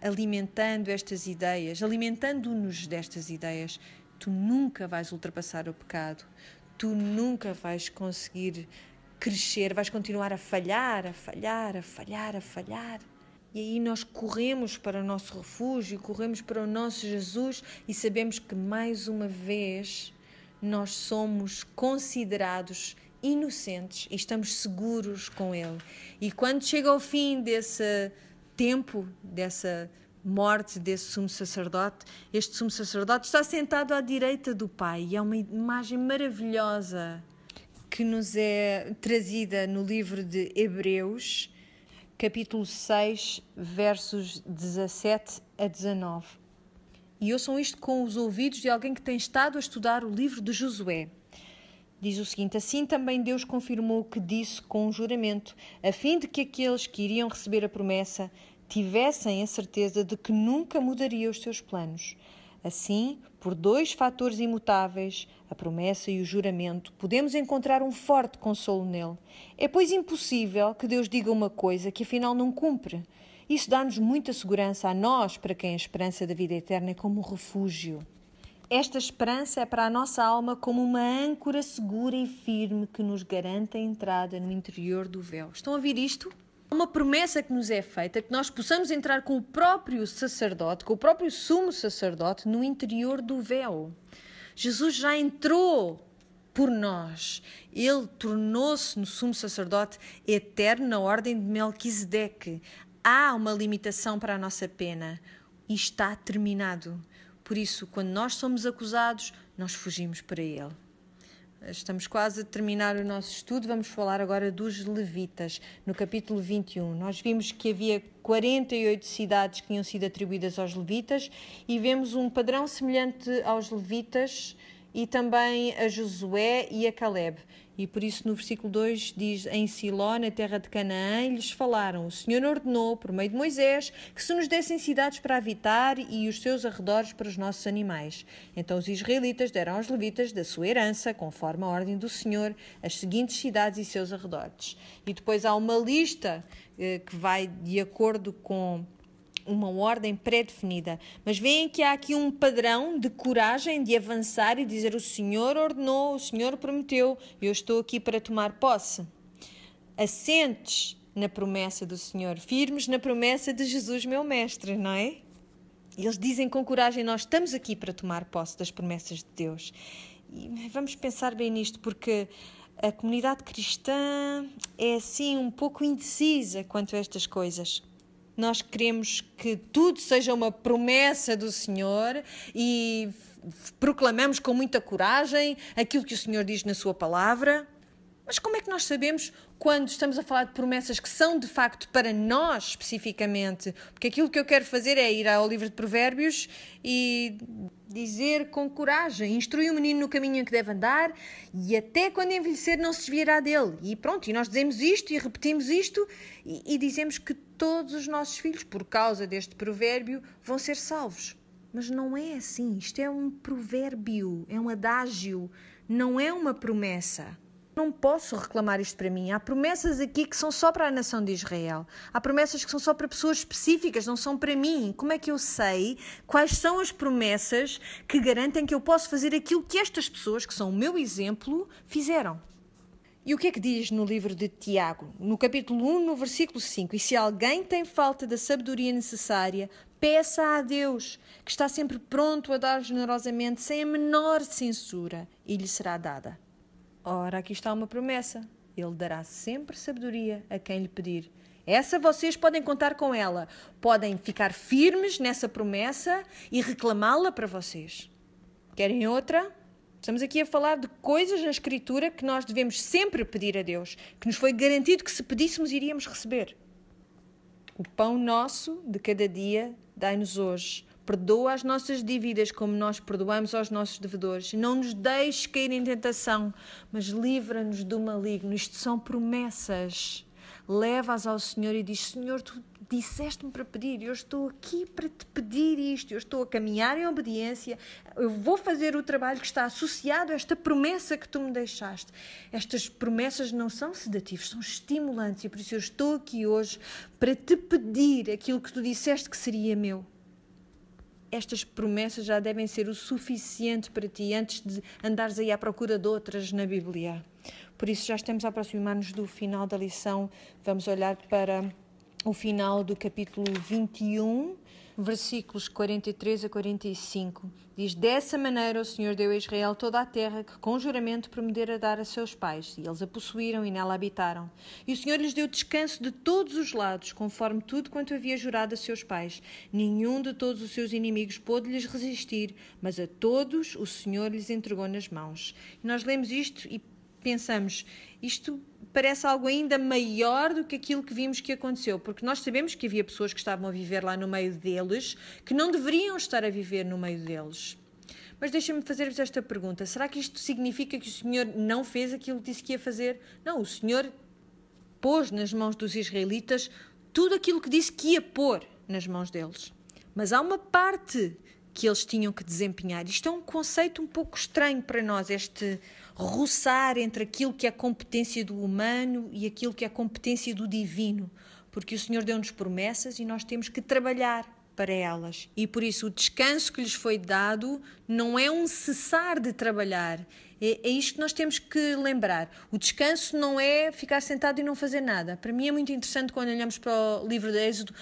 alimentando estas ideias, alimentando-nos destas ideias. Tu nunca vais ultrapassar o pecado, tu nunca vais conseguir crescer, vais continuar a falhar, a falhar, a falhar, a falhar. E aí nós corremos para o nosso refúgio, corremos para o nosso Jesus e sabemos que mais uma vez nós somos considerados inocentes e estamos seguros com Ele. E quando chega ao fim desse tempo, dessa morte desse sumo sacerdote, este sumo sacerdote está sentado à direita do Pai e é uma imagem maravilhosa que nos é trazida no livro de Hebreus capítulo 6, versos 17 a 19. E ouçam isto com os ouvidos de alguém que tem estado a estudar o livro de Josué. Diz o seguinte: Assim também Deus confirmou o que disse com um juramento, a fim de que aqueles que iriam receber a promessa tivessem a certeza de que nunca mudaria os seus planos. Assim, por dois fatores imutáveis, a promessa e o juramento, podemos encontrar um forte consolo nele. É, pois, impossível que Deus diga uma coisa que afinal não cumpre. Isso dá-nos muita segurança a nós, para quem a esperança da vida eterna é como um refúgio. Esta esperança é para a nossa alma como uma âncora segura e firme que nos garante a entrada no interior do véu. Estão a ouvir isto? Uma promessa que nos é feita que nós possamos entrar com o próprio sacerdote, com o próprio sumo sacerdote no interior do véu. Jesus já entrou por nós. Ele tornou-se no sumo sacerdote eterno na ordem de Melquisedeque. Há uma limitação para a nossa pena e está terminado. Por isso, quando nós somos acusados, nós fugimos para ele. Estamos quase a terminar o nosso estudo. Vamos falar agora dos levitas, no capítulo 21. Nós vimos que havia 48 cidades que tinham sido atribuídas aos levitas e vemos um padrão semelhante aos levitas e também a Josué e a Caleb. E por isso no versículo 2 diz: Em Siló, na terra de Canaã, lhes falaram: O Senhor ordenou, por meio de Moisés, que se nos dessem cidades para habitar e os seus arredores para os nossos animais. Então os israelitas deram aos levitas da sua herança, conforme a ordem do Senhor, as seguintes cidades e seus arredores. E depois há uma lista eh, que vai de acordo com uma ordem pré-definida. Mas veem que há aqui um padrão de coragem de avançar e dizer: O Senhor ordenou, o Senhor prometeu, eu estou aqui para tomar posse. Assentes na promessa do Senhor, firmes na promessa de Jesus, meu Mestre, não é? Eles dizem com coragem: Nós estamos aqui para tomar posse das promessas de Deus. E vamos pensar bem nisto, porque a comunidade cristã é assim um pouco indecisa quanto a estas coisas nós queremos que tudo seja uma promessa do Senhor e proclamamos com muita coragem aquilo que o Senhor diz na Sua palavra. Mas como é que nós sabemos quando estamos a falar de promessas que são de facto para nós especificamente? Porque aquilo que eu quero fazer é ir ao livro de Provérbios e dizer com coragem, instruir o menino no caminho em que deve andar e até quando envelhecer não se desviará dele. E pronto, e nós dizemos isto e repetimos isto e, e dizemos que todos os nossos filhos, por causa deste provérbio, vão ser salvos. Mas não é assim. Isto é um provérbio, é um adágio, não é uma promessa. Não posso reclamar isto para mim. Há promessas aqui que são só para a nação de Israel. Há promessas que são só para pessoas específicas, não são para mim. Como é que eu sei quais são as promessas que garantem que eu posso fazer aquilo que estas pessoas, que são o meu exemplo, fizeram? E o que é que diz no livro de Tiago, no capítulo 1, no versículo 5? E se alguém tem falta da sabedoria necessária, peça a Deus, que está sempre pronto a dar generosamente, sem a menor censura, e lhe será dada. Ora, aqui está uma promessa. Ele dará sempre sabedoria a quem lhe pedir. Essa vocês podem contar com ela. Podem ficar firmes nessa promessa e reclamá-la para vocês. Querem outra? Estamos aqui a falar de coisas na Escritura que nós devemos sempre pedir a Deus, que nos foi garantido que se pedíssemos iríamos receber. O pão nosso de cada dia dai-nos hoje Perdoa as nossas dívidas como nós perdoamos aos nossos devedores. Não nos deixes cair em tentação, mas livra-nos do maligno. Isto são promessas. Leva-as ao Senhor e diz: Senhor, tu disseste-me para pedir, eu estou aqui para te pedir isto, eu estou a caminhar em obediência, eu vou fazer o trabalho que está associado a esta promessa que tu me deixaste. Estas promessas não são sedativas, são estimulantes e por isso eu estou aqui hoje para te pedir aquilo que tu disseste que seria meu estas promessas já devem ser o suficiente para ti antes de andares aí à procura de outras na Bíblia. Por isso, já estamos a aproximar-nos do final da lição. Vamos olhar para o final do capítulo 21 versículos 43 a 45. Diz: Dessa maneira o Senhor deu a Israel toda a terra que com juramento prometera dar a seus pais, e eles a possuíram e nela habitaram. E o Senhor lhes deu descanso de todos os lados, conforme tudo quanto havia jurado a seus pais. Nenhum de todos os seus inimigos pôde lhes resistir, mas a todos o Senhor lhes entregou nas mãos. E nós lemos isto e pensamos: isto parece algo ainda maior do que aquilo que vimos que aconteceu, porque nós sabemos que havia pessoas que estavam a viver lá no meio deles que não deveriam estar a viver no meio deles. Mas deixem-me fazer-vos esta pergunta: será que isto significa que o Senhor não fez aquilo que disse que ia fazer? Não, o Senhor pôs nas mãos dos israelitas tudo aquilo que disse que ia pôr nas mãos deles. Mas há uma parte que eles tinham que desempenhar. Isto é um conceito um pouco estranho para nós, este roçar entre aquilo que é competência do humano e aquilo que é competência do divino, porque o Senhor deu-nos promessas e nós temos que trabalhar para elas. E por isso o descanso que lhes foi dado não é um cessar de trabalhar. É, é isto que nós temos que lembrar. O descanso não é ficar sentado e não fazer nada. Para mim é muito interessante quando olhamos para o livro de Êxodo.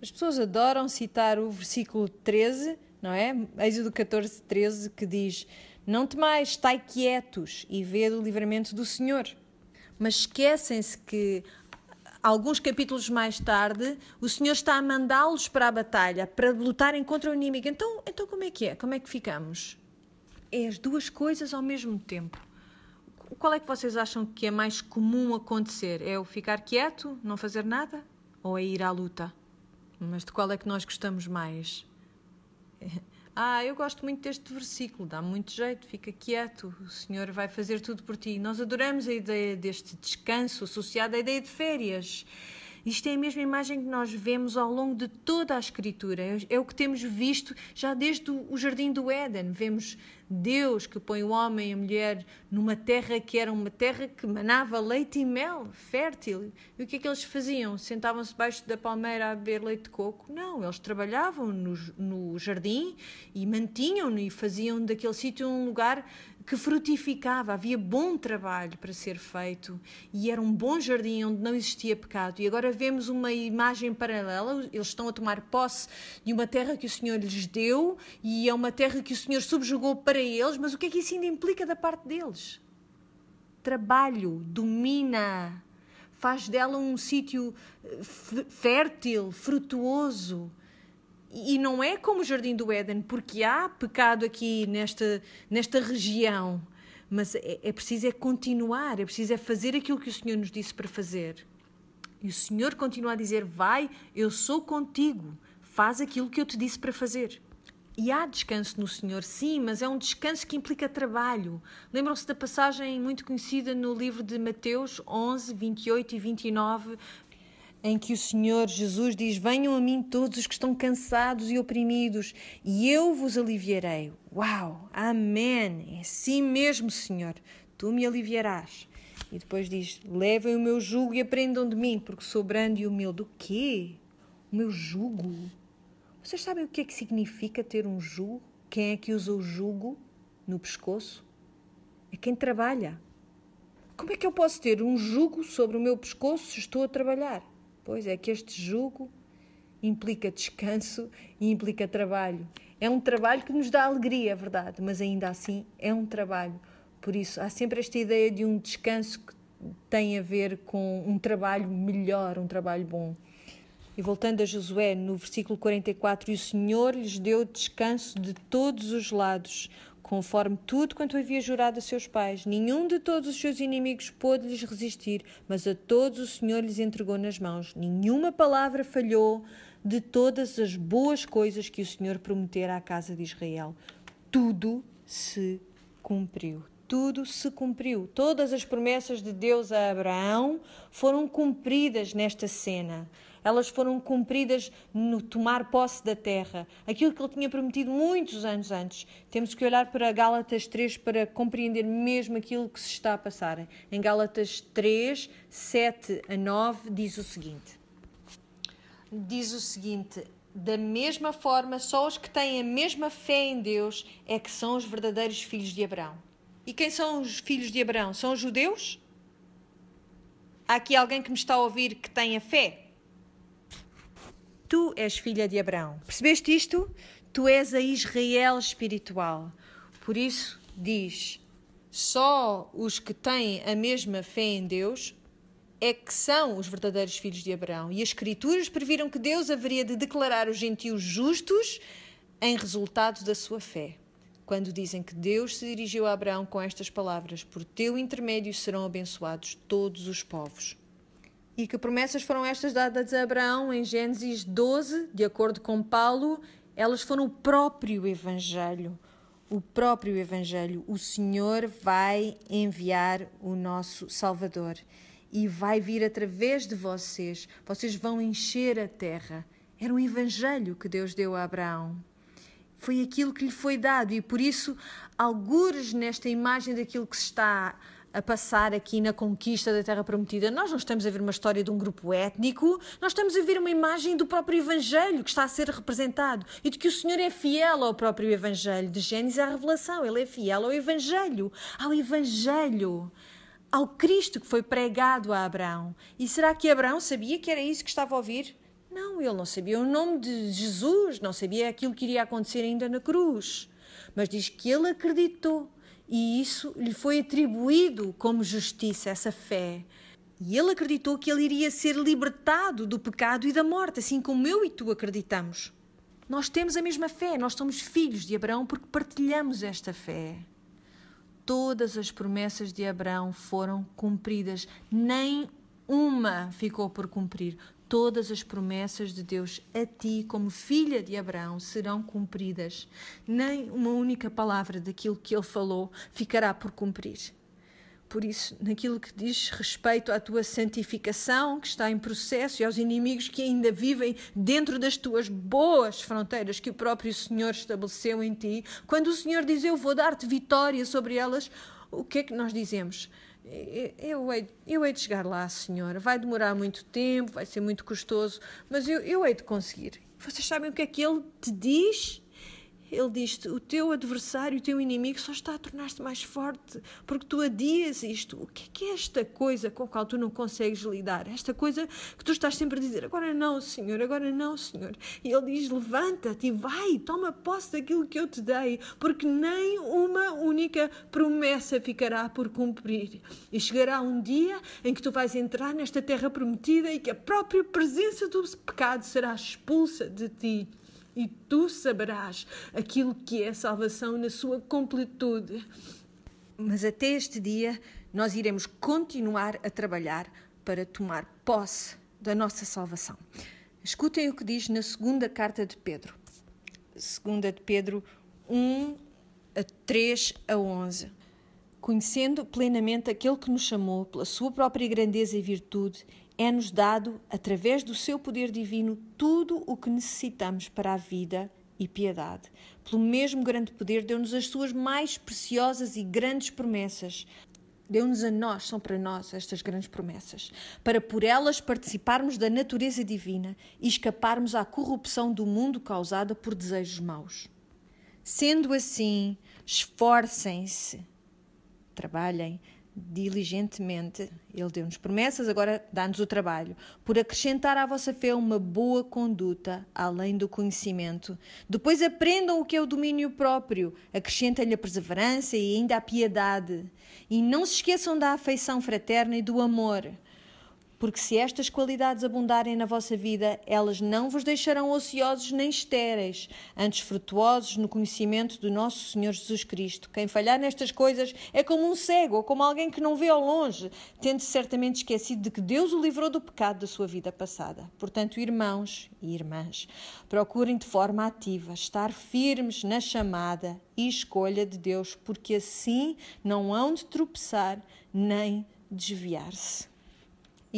As pessoas adoram citar o versículo 13, não é? Êxodo 14, 13, que diz: não temais, estai quietos e vede o livramento do Senhor. Mas esquecem-se que alguns capítulos mais tarde, o Senhor está a mandá-los para a batalha, para lutarem contra o inimigo. Então, então como é que é? Como é que ficamos? É as duas coisas ao mesmo tempo. qual é que vocês acham que é mais comum acontecer? É o ficar quieto, não fazer nada? Ou é ir à luta? Mas de qual é que nós gostamos mais? Ah, eu gosto muito deste versículo, dá muito jeito, fica quieto, o Senhor vai fazer tudo por ti. Nós adoramos a ideia deste descanso associado à ideia de férias. Isto é a mesma imagem que nós vemos ao longo de toda a Escritura. É o que temos visto já desde o Jardim do Éden. Vemos Deus que põe o homem e a mulher numa terra que era uma terra que manava leite e mel, fértil. E o que é que eles faziam? Sentavam-se debaixo da palmeira a beber leite de coco? Não, eles trabalhavam no, no jardim e mantinham-no e faziam daquele sítio um lugar que frutificava, havia bom trabalho para ser feito e era um bom jardim onde não existia pecado. E agora vemos uma imagem paralela, eles estão a tomar posse de uma terra que o Senhor lhes deu e é uma terra que o Senhor subjugou para eles, mas o que é que isso ainda implica da parte deles? Trabalho, domina, faz dela um sítio eh, fértil, frutuoso e não é como o Jardim do Éden, porque há pecado aqui nesta, nesta região, mas é, é preciso é continuar, é preciso é fazer aquilo que o Senhor nos disse para fazer. E o Senhor continua a dizer: Vai, eu sou contigo, faz aquilo que eu te disse para fazer. E há descanso no Senhor, sim, mas é um descanso que implica trabalho. Lembram-se da passagem muito conhecida no livro de Mateus 11, 28 e 29, em que o Senhor Jesus diz: Venham a mim todos os que estão cansados e oprimidos, e eu vos aliviarei. Uau! Amém! É assim mesmo, Senhor, tu me aliviarás. E depois diz: Levem o meu jugo e aprendam de mim, porque sou brando e humilde. O quê? O meu jugo? Vocês sabem o que é que significa ter um jugo? Quem é que usa o jugo no pescoço? É quem trabalha. Como é que eu posso ter um jugo sobre o meu pescoço se estou a trabalhar? Pois é que este jugo implica descanso e implica trabalho. É um trabalho que nos dá alegria, é verdade, mas ainda assim é um trabalho. Por isso, há sempre esta ideia de um descanso que tem a ver com um trabalho melhor, um trabalho bom. E voltando a Josué, no versículo 44, e o Senhor lhes deu descanso de todos os lados, conforme tudo quanto havia jurado a seus pais. Nenhum de todos os seus inimigos pôde lhes resistir, mas a todos o Senhor lhes entregou nas mãos. Nenhuma palavra falhou de todas as boas coisas que o Senhor prometera à casa de Israel. Tudo se cumpriu. Tudo se cumpriu. Todas as promessas de Deus a Abraão foram cumpridas nesta cena elas foram cumpridas no tomar posse da terra, aquilo que ele tinha prometido muitos anos antes. Temos que olhar para Gálatas 3 para compreender mesmo aquilo que se está a passar. Em Gálatas 3, 7 a 9, diz o seguinte: Diz o seguinte. Da mesma forma, só os que têm a mesma fé em Deus é que são os verdadeiros filhos de Abraão. E quem são os filhos de Abraão? São os judeus? Há aqui alguém que me está a ouvir que tem a fé? Tu és filha de Abraão. Percebeste isto? Tu és a Israel espiritual. Por isso, diz: só os que têm a mesma fé em Deus é que são os verdadeiros filhos de Abraão. E as Escrituras previram que Deus haveria de declarar os gentios justos em resultado da sua fé. Quando dizem que Deus se dirigiu a Abraão com estas palavras: Por teu intermédio serão abençoados todos os povos. E que promessas foram estas dadas a Abraão em Gênesis 12, de acordo com Paulo? Elas foram o próprio Evangelho. O próprio Evangelho. O Senhor vai enviar o nosso Salvador e vai vir através de vocês. Vocês vão encher a terra. Era o Evangelho que Deus deu a Abraão. Foi aquilo que lhe foi dado e por isso, algures nesta imagem daquilo que se está a passar aqui na conquista da Terra Prometida. Nós não estamos a ver uma história de um grupo étnico, nós estamos a ver uma imagem do próprio Evangelho que está a ser representado e de que o Senhor é fiel ao próprio Evangelho. De Gênesis à Revelação, Ele é fiel ao Evangelho, ao Evangelho, ao Cristo que foi pregado a Abraão. E será que Abraão sabia que era isso que estava a ouvir? Não, ele não sabia o nome de Jesus, não sabia aquilo que iria acontecer ainda na cruz. Mas diz que ele acreditou e isso lhe foi atribuído como justiça, essa fé. E ele acreditou que ele iria ser libertado do pecado e da morte, assim como eu e tu acreditamos. Nós temos a mesma fé, nós somos filhos de Abraão porque partilhamos esta fé. todas as promessas de Abraão foram cumpridas, nem uma ficou por cumprir. Todas as promessas de Deus a ti, como filha de Abraão, serão cumpridas. Nem uma única palavra daquilo que ele falou ficará por cumprir. Por isso, naquilo que diz respeito à tua santificação, que está em processo, e aos inimigos que ainda vivem dentro das tuas boas fronteiras que o próprio Senhor estabeleceu em ti, quando o Senhor diz eu vou dar-te vitória sobre elas, o que é que nós dizemos? Eu hei, eu hei de chegar lá, Senhora. Vai demorar muito tempo, vai ser muito custoso, mas eu, eu hei de conseguir. Vocês sabem o que é que ele te diz? Ele diz-te: o teu adversário, o teu inimigo só está a tornar-se mais forte porque tu adias isto. O que é, que é esta coisa com a qual tu não consegues lidar? Esta coisa que tu estás sempre a dizer: agora não, Senhor, agora não, Senhor. E ele diz: levanta-te e vai, toma posse daquilo que eu te dei, porque nem uma única promessa ficará por cumprir. E chegará um dia em que tu vais entrar nesta terra prometida e que a própria presença do pecado será expulsa de ti e tu saberás aquilo que é salvação na sua completude. Mas até este dia nós iremos continuar a trabalhar para tomar posse da nossa salvação. Escutem o que diz na segunda carta de Pedro. Segunda de Pedro 1 a 3 a 11. Conhecendo plenamente aquele que nos chamou pela sua própria grandeza e virtude é-nos dado, através do seu poder divino, tudo o que necessitamos para a vida e piedade. Pelo mesmo grande poder, deu-nos as suas mais preciosas e grandes promessas. Deu-nos a nós, são para nós estas grandes promessas, para por elas participarmos da natureza divina e escaparmos à corrupção do mundo causada por desejos maus. Sendo assim, esforcem-se, trabalhem diligentemente. Ele deu-nos promessas, agora dá-nos o trabalho. Por acrescentar à vossa fé uma boa conduta, além do conhecimento. Depois aprendam o que é o domínio próprio, acrescentem-lhe a perseverança e ainda a piedade. E não se esqueçam da afeição fraterna e do amor porque se estas qualidades abundarem na vossa vida, elas não vos deixarão ociosos nem estéreis, antes frutuosos no conhecimento do nosso Senhor Jesus Cristo. Quem falhar nestas coisas é como um cego ou como alguém que não vê ao longe, tendo certamente esquecido de que Deus o livrou do pecado da sua vida passada. Portanto, irmãos e irmãs, procurem de forma ativa estar firmes na chamada e escolha de Deus, porque assim não hão de tropeçar nem desviar-se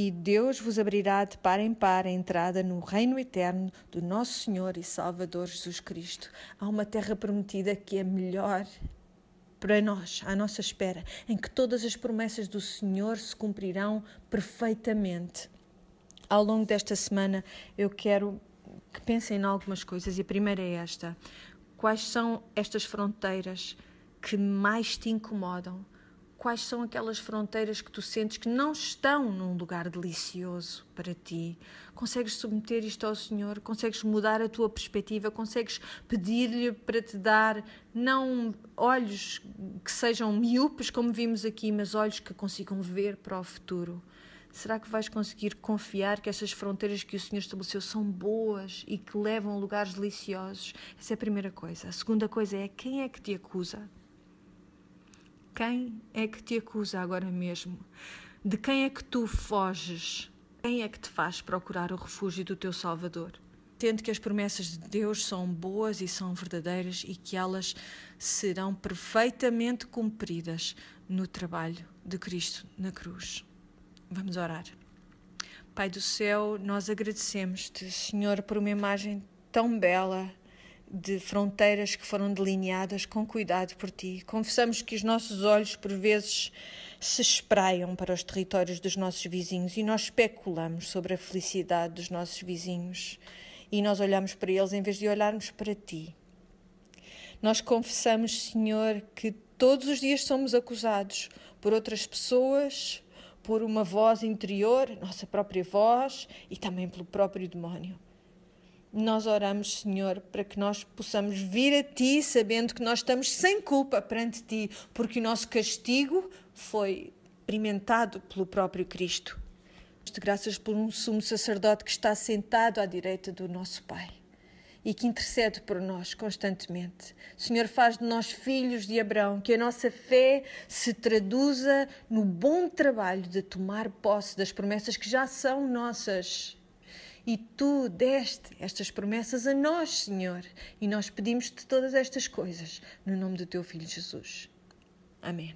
e Deus vos abrirá de par em par a entrada no reino eterno do nosso Senhor e Salvador Jesus Cristo. Há uma terra prometida que é melhor para nós, à nossa espera, em que todas as promessas do Senhor se cumprirão perfeitamente. Ao longo desta semana, eu quero que pensem em algumas coisas, e a primeira é esta: quais são estas fronteiras que mais te incomodam? Quais são aquelas fronteiras que tu sentes que não estão num lugar delicioso para ti. Consegues submeter isto ao Senhor, consegues mudar a tua perspectiva, consegues pedir-lhe para te dar não olhos que sejam miúpes, como vimos aqui, mas olhos que consigam ver para o futuro. Será que vais conseguir confiar que estas fronteiras que o Senhor estabeleceu são boas e que levam a lugares deliciosos? Essa é a primeira coisa. A segunda coisa é quem é que te acusa? Quem é que te acusa agora mesmo? De quem é que tu foges? Quem é que te faz procurar o refúgio do teu Salvador? Tendo que as promessas de Deus são boas e são verdadeiras e que elas serão perfeitamente cumpridas no trabalho de Cristo na cruz. Vamos orar. Pai do céu, nós agradecemos-te, Senhor, por uma imagem tão bela de fronteiras que foram delineadas com cuidado por ti. Confessamos que os nossos olhos, por vezes, se espraiam para os territórios dos nossos vizinhos e nós especulamos sobre a felicidade dos nossos vizinhos e nós olhamos para eles em vez de olharmos para ti. Nós confessamos, Senhor, que todos os dias somos acusados por outras pessoas, por uma voz interior, nossa própria voz e também pelo próprio demónio. Nós oramos, Senhor, para que nós possamos vir a Ti sabendo que nós estamos sem culpa perante Ti, porque o nosso castigo foi experimentado pelo próprio Cristo. De graças por um sumo sacerdote que está sentado à direita do nosso Pai e que intercede por nós constantemente. Senhor, faz de nós filhos de Abraão, que a nossa fé se traduza no bom trabalho de tomar posse das promessas que já são nossas. E tu deste estas promessas a nós, Senhor, e nós pedimos-te todas estas coisas no nome do teu filho Jesus. Amém.